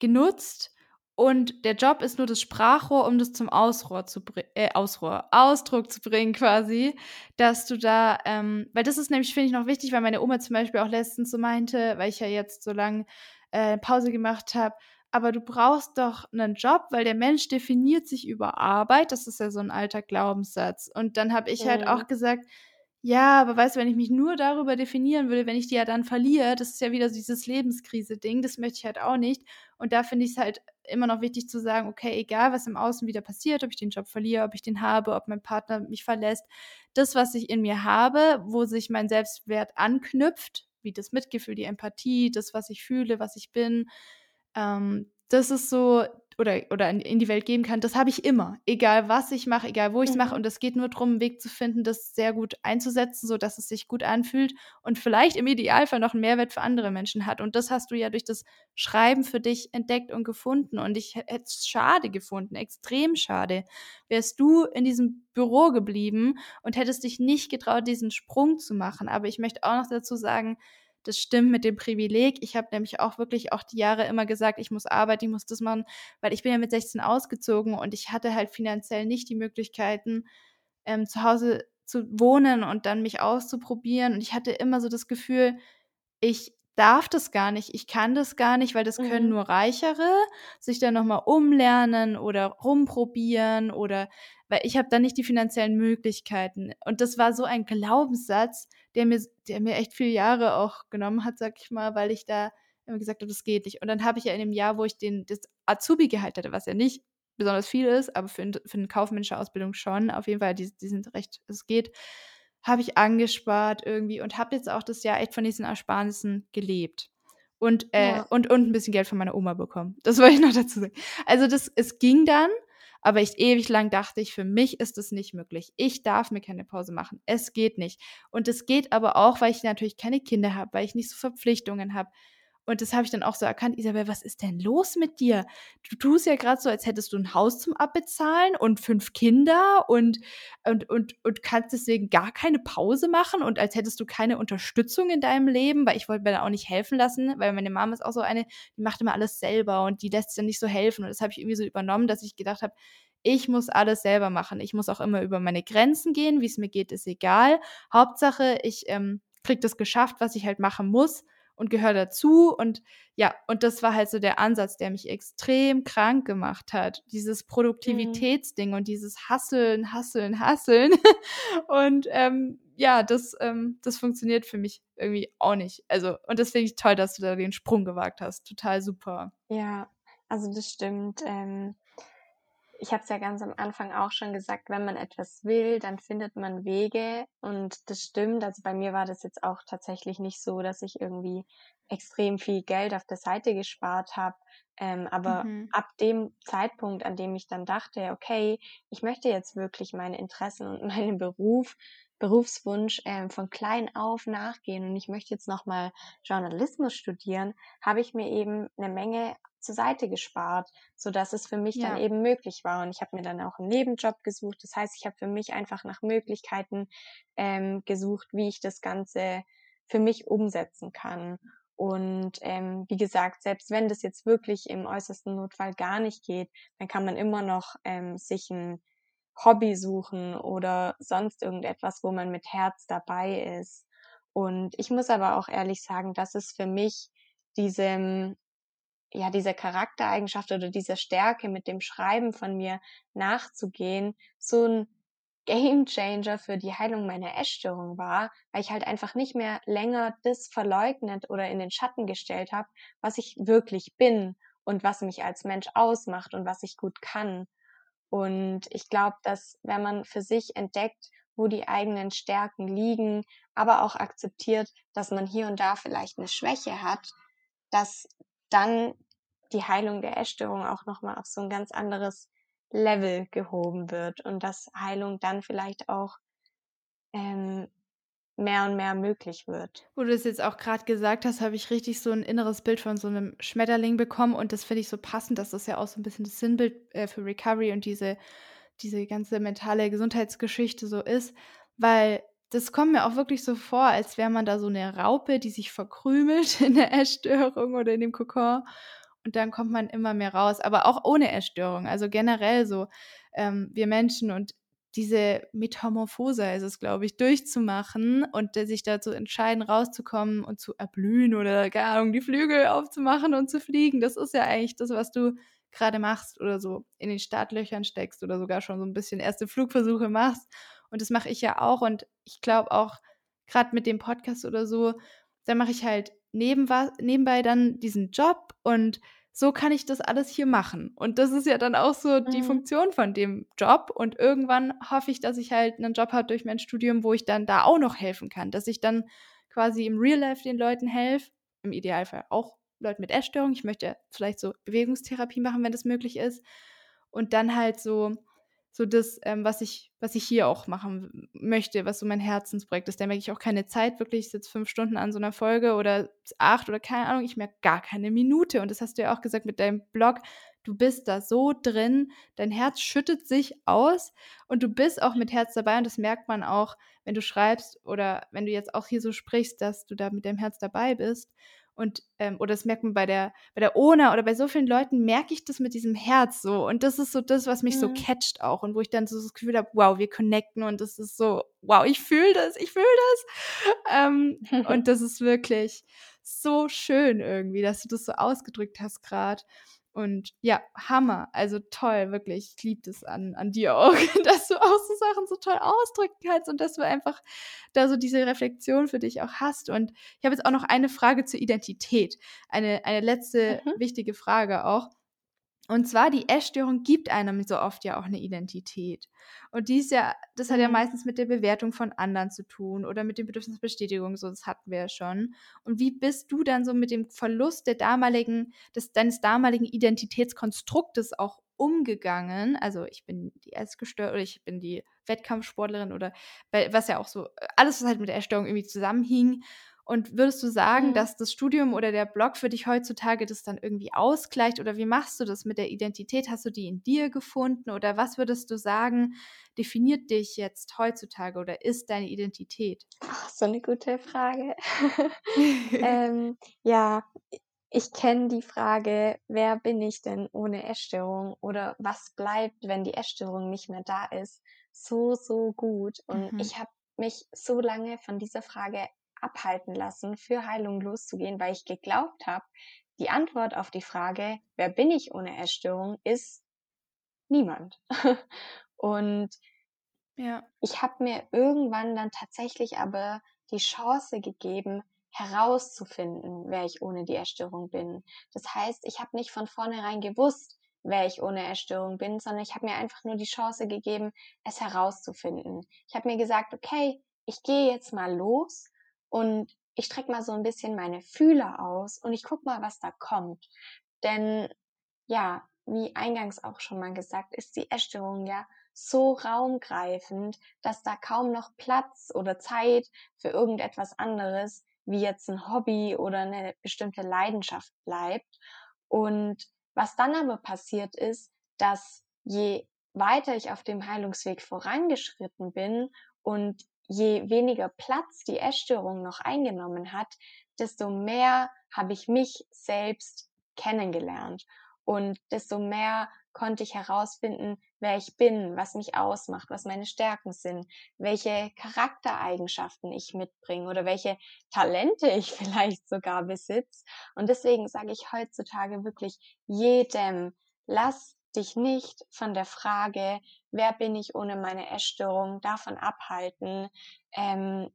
genutzt und der Job ist nur das Sprachrohr, um das zum Ausrohr zu äh, Ausrohr, Ausdruck zu bringen quasi, dass du da, ähm, weil das ist nämlich, finde ich, noch wichtig, weil meine Oma zum Beispiel auch letztens so meinte, weil ich ja jetzt so lange äh, Pause gemacht habe, aber du brauchst doch einen Job, weil der Mensch definiert sich über Arbeit. Das ist ja so ein alter Glaubenssatz. Und dann habe ich mhm. halt auch mhm. gesagt, ja, aber weißt du, wenn ich mich nur darüber definieren würde, wenn ich die ja dann verliere, das ist ja wieder dieses Lebenskrise-Ding, das möchte ich halt auch nicht. Und da finde ich es halt immer noch wichtig zu sagen, okay, egal was im Außen wieder passiert, ob ich den Job verliere, ob ich den habe, ob mein Partner mich verlässt, das, was ich in mir habe, wo sich mein Selbstwert anknüpft, wie das Mitgefühl, die Empathie, das, was ich fühle, was ich bin, ähm, das ist so oder, oder in die Welt geben kann, das habe ich immer. Egal was ich mache, egal wo ich es mhm. mache. Und es geht nur darum, einen Weg zu finden, das sehr gut einzusetzen, sodass es sich gut anfühlt und vielleicht im Idealfall noch einen Mehrwert für andere Menschen hat. Und das hast du ja durch das Schreiben für dich entdeckt und gefunden. Und ich hätte es schade gefunden, extrem schade, wärst du in diesem Büro geblieben und hättest dich nicht getraut, diesen Sprung zu machen. Aber ich möchte auch noch dazu sagen, das stimmt mit dem Privileg. Ich habe nämlich auch wirklich auch die Jahre immer gesagt, ich muss arbeiten, ich muss das machen, weil ich bin ja mit 16 ausgezogen und ich hatte halt finanziell nicht die Möglichkeiten, ähm, zu Hause zu wohnen und dann mich auszuprobieren. Und ich hatte immer so das Gefühl, ich darf das gar nicht, ich kann das gar nicht, weil das mhm. können nur Reichere, sich dann nochmal umlernen oder rumprobieren oder weil ich habe dann nicht die finanziellen Möglichkeiten. Und das war so ein Glaubenssatz, der mir, der mir echt viele Jahre auch genommen hat, sag ich mal, weil ich da immer gesagt habe, das geht nicht. Und dann habe ich ja in dem Jahr, wo ich den, das Azubi-Gehalt hatte, was ja nicht besonders viel ist, aber für, für eine kaufmännische Ausbildung schon. Auf jeden Fall, die, die sind recht, es geht, habe ich angespart irgendwie und habe jetzt auch das Jahr echt von diesen Ersparnissen gelebt. Und, äh, ja. und, und ein bisschen Geld von meiner Oma bekommen. Das wollte ich noch dazu sagen. Also das, es ging dann, aber ich ewig lang dachte ich, für mich ist es nicht möglich. Ich darf mir keine Pause machen. Es geht nicht. Und es geht aber auch, weil ich natürlich keine Kinder habe, weil ich nicht so Verpflichtungen habe. Und das habe ich dann auch so erkannt, Isabel, was ist denn los mit dir? Du tust ja gerade so, als hättest du ein Haus zum Abbezahlen und fünf Kinder und, und, und, und kannst deswegen gar keine Pause machen und als hättest du keine Unterstützung in deinem Leben, weil ich wollte mir da auch nicht helfen lassen, weil meine Mama ist auch so eine, die macht immer alles selber und die lässt sich dann nicht so helfen. Und das habe ich irgendwie so übernommen, dass ich gedacht habe, ich muss alles selber machen. Ich muss auch immer über meine Grenzen gehen. Wie es mir geht, ist egal. Hauptsache, ich ähm, kriege das geschafft, was ich halt machen muss und gehöre dazu. Und ja, und das war halt so der Ansatz, der mich extrem krank gemacht hat. Dieses mhm. Produktivitätsding mhm. und dieses Hasseln, Hasseln, Hasseln. und ähm, ja, das, ähm, das funktioniert für mich irgendwie auch nicht. Also, und das finde ich toll, dass du da den Sprung gewagt hast. Total super. Ja, also das stimmt. Ähm, ich habe es ja ganz am Anfang auch schon gesagt, wenn man etwas will, dann findet man Wege und das stimmt. Also bei mir war das jetzt auch tatsächlich nicht so, dass ich irgendwie extrem viel Geld auf der Seite gespart habe. Ähm, aber mhm. ab dem Zeitpunkt, an dem ich dann dachte, okay, ich möchte jetzt wirklich meine Interessen und meinen Beruf, Berufswunsch ähm, von klein auf nachgehen und ich möchte jetzt nochmal Journalismus studieren, habe ich mir eben eine Menge zur Seite gespart, so dass es für mich ja. dann eben möglich war. Und ich habe mir dann auch einen Nebenjob gesucht. Das heißt, ich habe für mich einfach nach Möglichkeiten ähm, gesucht, wie ich das Ganze für mich umsetzen kann. Und ähm, wie gesagt, selbst wenn das jetzt wirklich im äußersten Notfall gar nicht geht, dann kann man immer noch ähm, sich ein Hobby suchen oder sonst irgendetwas, wo man mit Herz dabei ist. Und ich muss aber auch ehrlich sagen, dass es für mich diesem ja, dieser Charaktereigenschaft oder dieser Stärke mit dem Schreiben von mir nachzugehen, so ein Game Changer für die Heilung meiner Essstörung war, weil ich halt einfach nicht mehr länger das verleugnet oder in den Schatten gestellt habe, was ich wirklich bin und was mich als Mensch ausmacht und was ich gut kann. Und ich glaube, dass wenn man für sich entdeckt, wo die eigenen Stärken liegen, aber auch akzeptiert, dass man hier und da vielleicht eine Schwäche hat, dass dann die Heilung der Essstörung auch nochmal auf so ein ganz anderes Level gehoben wird und dass Heilung dann vielleicht auch ähm, mehr und mehr möglich wird. Wo du es jetzt auch gerade gesagt hast, habe ich richtig so ein inneres Bild von so einem Schmetterling bekommen und das finde ich so passend, dass das ja auch so ein bisschen das Sinnbild äh, für Recovery und diese, diese ganze mentale Gesundheitsgeschichte so ist, weil das kommt mir auch wirklich so vor, als wäre man da so eine Raupe, die sich verkrümelt in der Essstörung oder in dem Kokon und dann kommt man immer mehr raus, aber auch ohne Essstörung. Also generell so, ähm, wir Menschen und diese Metamorphose ist es, glaube ich, durchzumachen und sich dazu entscheiden, rauszukommen und zu erblühen oder, keine Ahnung, die Flügel aufzumachen und zu fliegen. Das ist ja eigentlich das, was du gerade machst oder so in den Startlöchern steckst oder sogar schon so ein bisschen erste Flugversuche machst. Und das mache ich ja auch. Und ich glaube auch, gerade mit dem Podcast oder so, da mache ich halt neben, nebenbei dann diesen Job und so kann ich das alles hier machen. Und das ist ja dann auch so die mhm. Funktion von dem Job. Und irgendwann hoffe ich, dass ich halt einen Job habe durch mein Studium, wo ich dann da auch noch helfen kann. Dass ich dann quasi im Real Life den Leuten helfe. Im Idealfall auch Leuten mit Essstörung. Ich möchte vielleicht so Bewegungstherapie machen, wenn das möglich ist. Und dann halt so so das, ähm, was ich, was ich hier auch machen möchte, was so mein Herzensprojekt ist. Da merke ich auch keine Zeit, wirklich, ich sitze fünf Stunden an so einer Folge oder acht oder keine Ahnung, ich merke gar keine Minute. Und das hast du ja auch gesagt mit deinem Blog. Du bist da so drin, dein Herz schüttet sich aus und du bist auch mit Herz dabei. Und das merkt man auch, wenn du schreibst oder wenn du jetzt auch hier so sprichst, dass du da mit deinem Herz dabei bist. Und, ähm, oder das merkt man bei der, bei der Ona oder bei so vielen Leuten, merke ich das mit diesem Herz so. Und das ist so das, was mich mhm. so catcht auch. Und wo ich dann so das Gefühl habe, wow, wir connecten und das ist so, wow, ich fühle das, ich fühle das. Ähm, und das ist wirklich so schön irgendwie, dass du das so ausgedrückt hast gerade. Und ja, Hammer. Also toll, wirklich. Ich liebe das an, an dir auch, dass du auch so Sachen so toll ausdrücken kannst und dass du einfach da so diese Reflexion für dich auch hast. Und ich habe jetzt auch noch eine Frage zur Identität. Eine, eine letzte mhm. wichtige Frage auch. Und zwar, die Essstörung gibt einem so oft ja auch eine Identität. Und die ist ja, das hat ja Mhm. meistens mit der Bewertung von anderen zu tun oder mit dem Bedürfnis Bestätigung, so das hatten wir ja schon. Und wie bist du dann so mit dem Verlust der damaligen, des, deines damaligen Identitätskonstruktes auch umgegangen? Also ich bin die Essgestört oder ich bin die Wettkampfsportlerin oder was ja auch so, alles, was halt mit der Essstörung irgendwie zusammenhing. Und würdest du sagen, Mhm. dass das Studium oder der Blog für dich heutzutage das dann irgendwie ausgleicht? Oder wie machst du das mit der Identität? Hast du die in dir gefunden? Oder was würdest du sagen, definiert dich jetzt heutzutage oder ist deine Identität? Ach, so eine gute Frage. Ähm, ja, ich kenne die Frage: „Wer bin ich denn ohne Essstörung?“ oder „Was bleibt, wenn die Essstörung nicht mehr da ist?“ so, so gut. Und Mhm. ich habe mich so lange von dieser Frage abhalten lassen, für Heilung loszugehen, weil ich geglaubt habe, die Antwort auf die Frage: „Wer bin ich ohne Essstörung?“ ist niemand. Und Ja. ich habe mir irgendwann dann tatsächlich aber die Chance gegeben, herauszufinden, wer ich ohne die Essstörung bin. Das heißt, ich habe nicht von vornherein gewusst, wer ich ohne Essstörung bin, sondern ich habe mir einfach nur die Chance gegeben, es herauszufinden. Ich habe mir gesagt, okay, ich gehe jetzt mal los und ich strecke mal so ein bisschen meine Fühler aus und ich guck mal, was da kommt. Denn ja, wie eingangs auch schon mal gesagt, ist die Essstörung ja so raumgreifend, dass da kaum noch Platz oder Zeit für irgendetwas anderes, wie jetzt ein Hobby oder eine bestimmte Leidenschaft bleibt. Und was dann aber passiert ist, dass je weiter ich auf dem Heilungsweg vorangeschritten bin und je weniger Platz die Essstörung noch eingenommen hat, desto mehr habe ich mich selbst kennengelernt und desto mehr konnte ich herausfinden, wer ich bin, was mich ausmacht, was meine Stärken sind, welche Charaktereigenschaften ich mitbringe oder welche Talente ich vielleicht sogar besitze. Und deswegen sage ich heutzutage wirklich jedem, lass dich nicht von der Frage, wer bin ich ohne meine Essstörung, davon abhalten, ähm,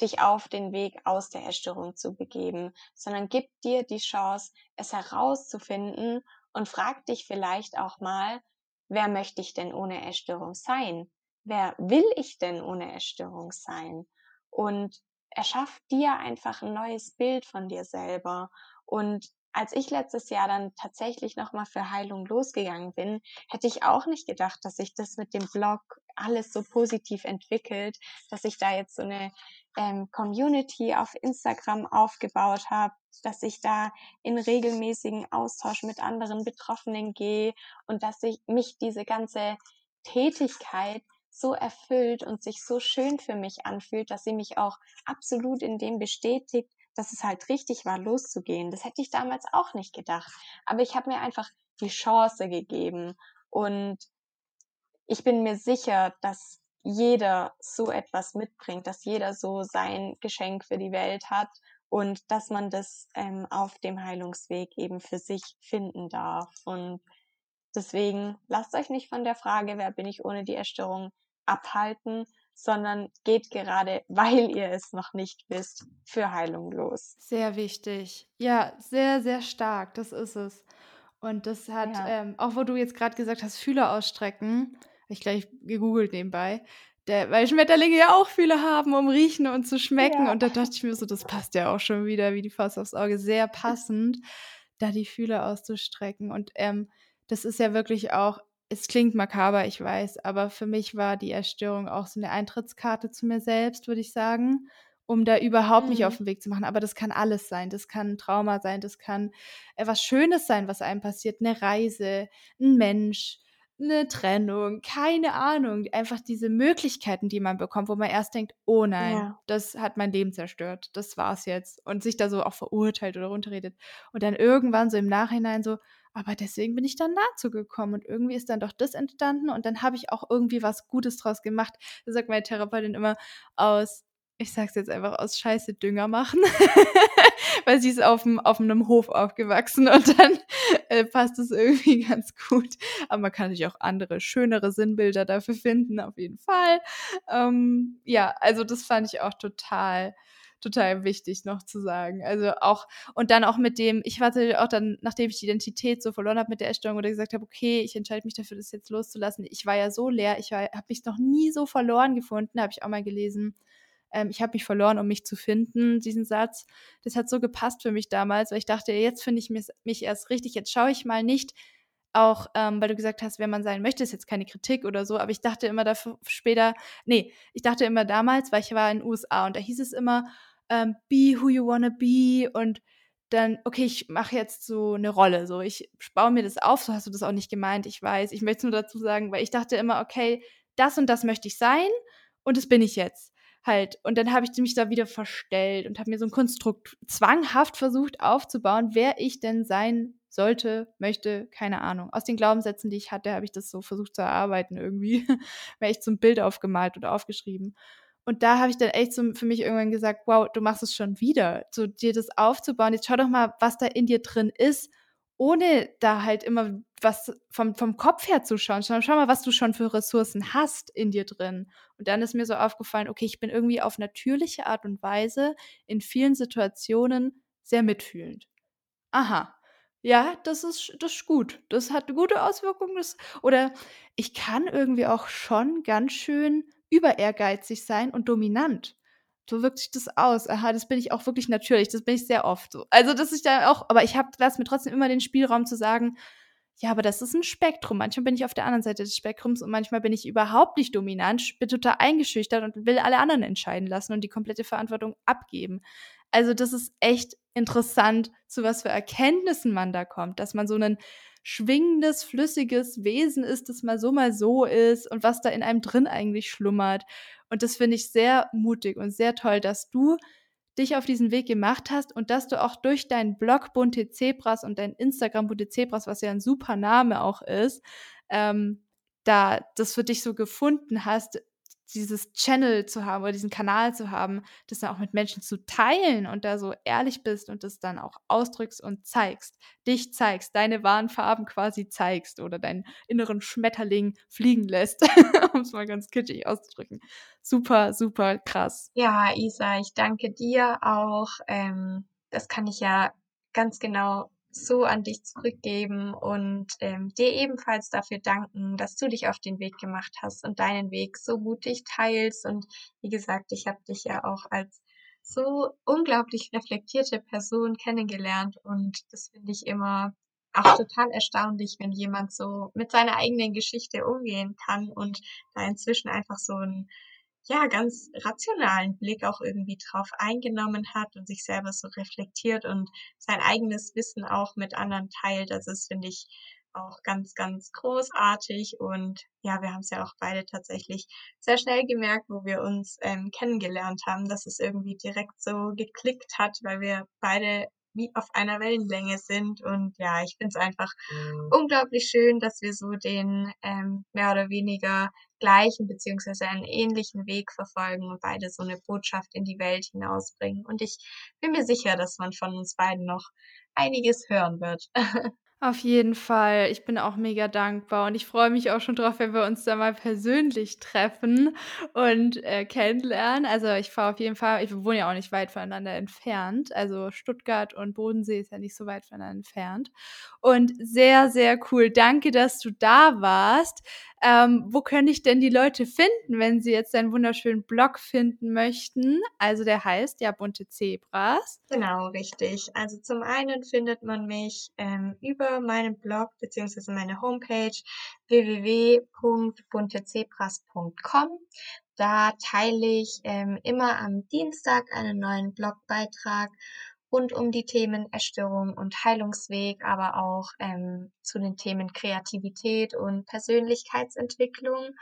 dich auf den Weg aus der Essstörung zu begeben, sondern gib dir die Chance, es herauszufinden und frag dich vielleicht auch mal, wer möchte ich denn ohne Essstörung sein? Wer will ich denn ohne Essstörung sein? Und erschaff dir einfach ein neues Bild von dir selber. Und als ich letztes Jahr dann tatsächlich nochmal für Heilung losgegangen bin, hätte ich auch nicht gedacht, dass sich das mit dem Blog alles so positiv entwickelt, dass ich da jetzt so eine ähm, Community auf Instagram aufgebaut habe, dass ich da in regelmäßigen Austausch mit anderen Betroffenen gehe und dass ich mich diese ganze Tätigkeit so erfüllt und sich so schön für mich anfühlt, dass sie mich auch absolut in dem bestätigt, dass es halt richtig war, loszugehen. Das hätte ich damals auch nicht gedacht. Aber ich habe mir einfach die Chance gegeben und ich bin mir sicher, dass jeder so etwas mitbringt, dass jeder so sein Geschenk für die Welt hat und dass man das ähm, auf dem Heilungsweg eben für sich finden darf. Und deswegen lasst euch nicht von der Frage, wer bin ich ohne die Essstörung, abhalten, sondern geht gerade, weil ihr es noch nicht wisst, für Heilung los. Sehr wichtig. Ja, sehr, sehr stark. Das ist es. Und das hat, Ja. ähm, auch wo du jetzt gerade gesagt hast, Fühler ausstrecken, habe ich gleich gegoogelt nebenbei, der, weil Schmetterlinge ja auch Fühler haben, um riechen und zu schmecken. Ja. Und da dachte ich mir so, das passt ja auch schon wieder wie die Faust aufs Auge. Sehr passend, da die Fühler auszustrecken. Und ähm, das ist ja wirklich auch, es klingt makaber, ich weiß, aber für mich war die Erstörung auch so eine Eintrittskarte zu mir selbst, würde ich sagen, um da überhaupt mich auf Mhm. den Weg zu machen. Aber das kann alles sein. Das kann ein Trauma sein, das kann etwas Schönes sein, was einem passiert, eine Reise, ein Mensch, eine Trennung, keine Ahnung. Einfach diese Möglichkeiten, die man bekommt, wo man erst denkt: „Oh nein, Ja. das hat mein Leben zerstört. Das war's jetzt.“ Und sich da so auch verurteilt oder runterredet. Und dann irgendwann so im Nachhinein so: „Aber deswegen bin ich dann dazu gekommen und irgendwie ist dann doch das entstanden und dann habe ich auch irgendwie was Gutes draus gemacht.“ Da sagt meine Therapeutin immer: „Aus ich sage es jetzt einfach, aus Scheiße Dünger machen.“ Weil sie ist auf'm auf 'nem Hof aufgewachsen und dann, äh, passt es irgendwie ganz gut. Aber man kann natürlich auch andere, schönere Sinnbilder dafür finden, auf jeden Fall. Ähm, ja, also das fand ich auch total total wichtig noch zu sagen. Also auch, und dann auch mit dem, ich warte auch dann, nachdem ich die Identität so verloren habe mit der Essstörung oder gesagt habe, okay, ich entscheide mich dafür, das jetzt loszulassen. Ich war ja so leer, ich habe mich noch nie so verloren gefunden, habe ich auch mal gelesen. Ähm, ich habe mich verloren, um mich zu finden, diesen Satz. Das hat so gepasst für mich damals, weil ich dachte, jetzt finde ich mich, erst richtig, jetzt schaue ich mal nicht, auch ähm, weil du gesagt hast, wer man sein möchte, ist jetzt keine Kritik oder so, aber ich dachte immer dafür später, nee, ich dachte immer damals, weil ich war in den USA und da hieß es immer, ähm, be who you wanna be und dann, okay, ich mache jetzt so eine Rolle, so ich baue mir das auf, so hast du das auch nicht gemeint, ich weiß, ich möchte es nur dazu sagen, weil ich dachte immer, okay, das und das möchte ich sein und das bin ich jetzt halt. Und dann habe ich mich da wieder verstellt und habe mir so ein Konstrukt zwanghaft versucht aufzubauen, wer ich denn sein sollte, möchte, keine Ahnung. Aus den Glaubenssätzen, die ich hatte, habe ich das so versucht zu erarbeiten irgendwie. Mir echt so ein Bild aufgemalt oder aufgeschrieben. Und da habe ich dann echt so für mich irgendwann gesagt, wow, du machst es schon wieder, so dir das aufzubauen. Jetzt schau doch mal, was da in dir drin ist ohne da halt immer was vom, vom Kopf her zu schauen. Schau, schau mal, was du schon für Ressourcen hast in dir drin. Und dann ist mir so aufgefallen, okay, ich bin irgendwie auf natürliche Art und Weise in vielen Situationen sehr mitfühlend. Aha. Ja, das ist, das ist gut. Das hat gute Auswirkungen. Das, oder ich kann irgendwie auch schon ganz schön über ehrgeizig sein und dominant so wirkt sich das aus. Aha, das bin ich auch wirklich natürlich. Das bin ich sehr oft so. Also, das ist da auch, aber ich habe lass mir trotzdem immer den Spielraum zu sagen, ja, aber das ist ein Spektrum. Manchmal bin ich auf der anderen Seite des Spektrums und manchmal bin ich überhaupt nicht dominant, bin total eingeschüchtert und will alle anderen entscheiden lassen und die komplette Verantwortung abgeben. Also, das ist echt interessant, zu was für Erkenntnissen man da kommt, dass man so ein schwingendes, flüssiges Wesen ist, das mal so, mal so ist und was da in einem drin eigentlich schlummert. Und das finde ich sehr mutig und sehr toll, dass du dich auf diesen Weg gemacht hast und dass du auch durch deinen Blog Bunte Zebras und dein Instagram Bunte Zebras, was ja ein super Name auch ist, ähm, da das für dich so gefunden hast, dieses Channel zu haben oder diesen Kanal zu haben, das dann auch mit Menschen zu teilen und da so ehrlich bist und das dann auch ausdrückst und zeigst, dich zeigst, deine wahren Farben quasi zeigst oder deinen inneren Schmetterling fliegen lässt, um es mal ganz kitschig auszudrücken. Super, super krass. Ja, Isa, ich danke dir auch. Ähm, das kann ich ja ganz genau so an dich zurückgeben und ähm, dir ebenfalls dafür danken, dass du dich auf den Weg gemacht hast und deinen Weg so mutig teilst. Und wie gesagt, ich habe dich ja auch als so unglaublich reflektierte Person kennengelernt und das finde ich immer auch total erstaunlich, wenn jemand so mit seiner eigenen Geschichte umgehen kann und da inzwischen einfach so ein ja, ganz rationalen Blick auch irgendwie drauf eingenommen hat und sich selber so reflektiert und sein eigenes Wissen auch mit anderen teilt. Das ist, finde ich, auch ganz, ganz großartig. Und ja, wir haben es ja auch beide tatsächlich sehr schnell gemerkt, wo wir uns ähm, kennengelernt haben, dass es irgendwie direkt so geklickt hat, weil wir beide wie auf einer Wellenlänge sind. Und ja, ich finde es einfach mhm. unglaublich schön, dass wir so den ähm, mehr oder weniger gleichen beziehungsweise einen ähnlichen Weg verfolgen und beide so eine Botschaft in die Welt hinausbringen. Und ich bin mir sicher, dass man von uns beiden noch einiges hören wird. Auf jeden Fall. Ich bin auch mega dankbar und ich freue mich auch schon drauf, wenn wir uns da mal persönlich treffen und äh, kennenlernen. Also ich fahre auf jeden Fall, ich wohne ja auch nicht weit voneinander entfernt. Also Stuttgart und Bodensee ist ja nicht so weit voneinander entfernt. Und sehr, sehr cool. Danke, dass du da warst. Ähm, wo könnte ich denn die Leute finden, wenn sie jetzt deinen wunderschönen Blog finden möchten? Also der heißt ja Bunte Zebras. Genau, richtig. Also zum einen findet man mich ähm, über meinen Blog beziehungsweise meine Homepage www.buntezebras.com. Da teile ich ähm, immer am Dienstag einen neuen Blogbeitrag rund um die Themen Erstörung und Heilungsweg, aber auch ähm, zu den Themen Kreativität und Persönlichkeitsentwicklung.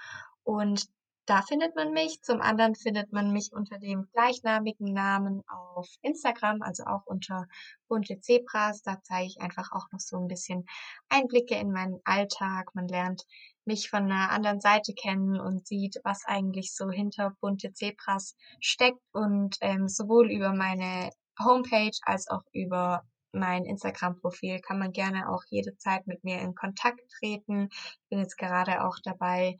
Und da findet man mich. Zum anderen findet man mich unter dem gleichnamigen Namen auf Instagram, also auch unter bunte Zebras. Da zeige ich einfach auch noch so ein bisschen Einblicke in meinen Alltag. Man lernt mich von einer anderen Seite kennen und sieht, was eigentlich so hinter bunte Zebras steckt und ähm, sowohl über meine Homepage als auch über mein Instagram-Profil kann man gerne auch jederzeit mit mir in Kontakt treten. Ich bin jetzt gerade auch dabei,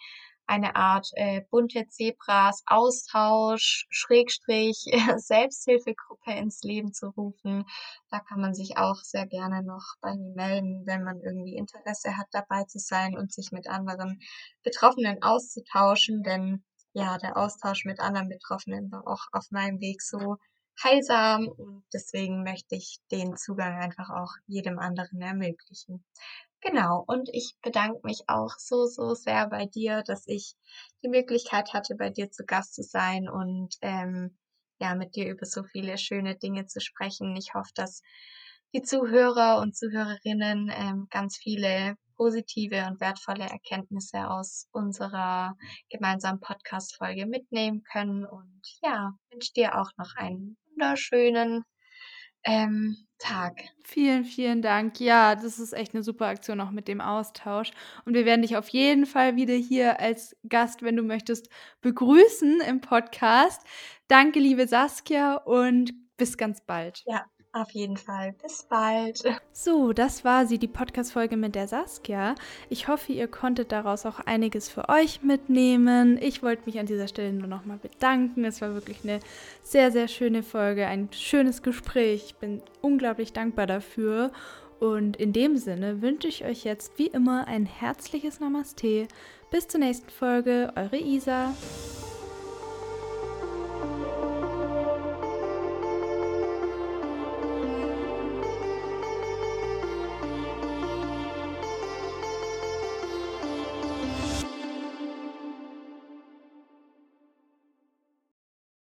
eine Art äh, bunte Zebras Austausch, Schrägstrich, Selbsthilfegruppe ins Leben zu rufen. Da kann man sich auch sehr gerne noch bei mir melden, wenn man irgendwie Interesse hat, dabei zu sein und sich mit anderen Betroffenen auszutauschen, denn ja, der Austausch mit anderen Betroffenen war auch auf meinem Weg so heilsam und deswegen möchte ich den Zugang einfach auch jedem anderen ermöglichen. Genau, und ich bedanke mich auch so, so sehr bei dir, dass ich die Möglichkeit hatte, bei dir zu Gast zu sein und ähm, ja, mit dir über so viele schöne Dinge zu sprechen. Ich hoffe, dass die Zuhörer und Zuhörerinnen ähm, ganz viele positive und wertvolle Erkenntnisse aus unserer gemeinsamen Podcast-Folge mitnehmen können. Und ja, wünsche dir auch noch einen wunderschönen ähm, Tag. Vielen, vielen Dank. Ja, das ist echt eine super Aktion auch mit dem Austausch. Und wir werden dich auf jeden Fall wieder hier als Gast, wenn du möchtest, begrüßen im Podcast. Danke, liebe Saskia, und bis ganz bald. Ja, auf jeden Fall. Bis bald. So, das war sie, die Podcast-Folge mit der Saskia. Ich hoffe, ihr konntet daraus auch einiges für euch mitnehmen. Ich wollte mich an dieser Stelle nur nochmal bedanken. Es war wirklich eine sehr, sehr schöne Folge, ein schönes Gespräch. Ich bin unglaublich dankbar dafür. Und in dem Sinne wünsche ich euch jetzt wie immer ein herzliches Namaste. Bis zur nächsten Folge, eure Isa.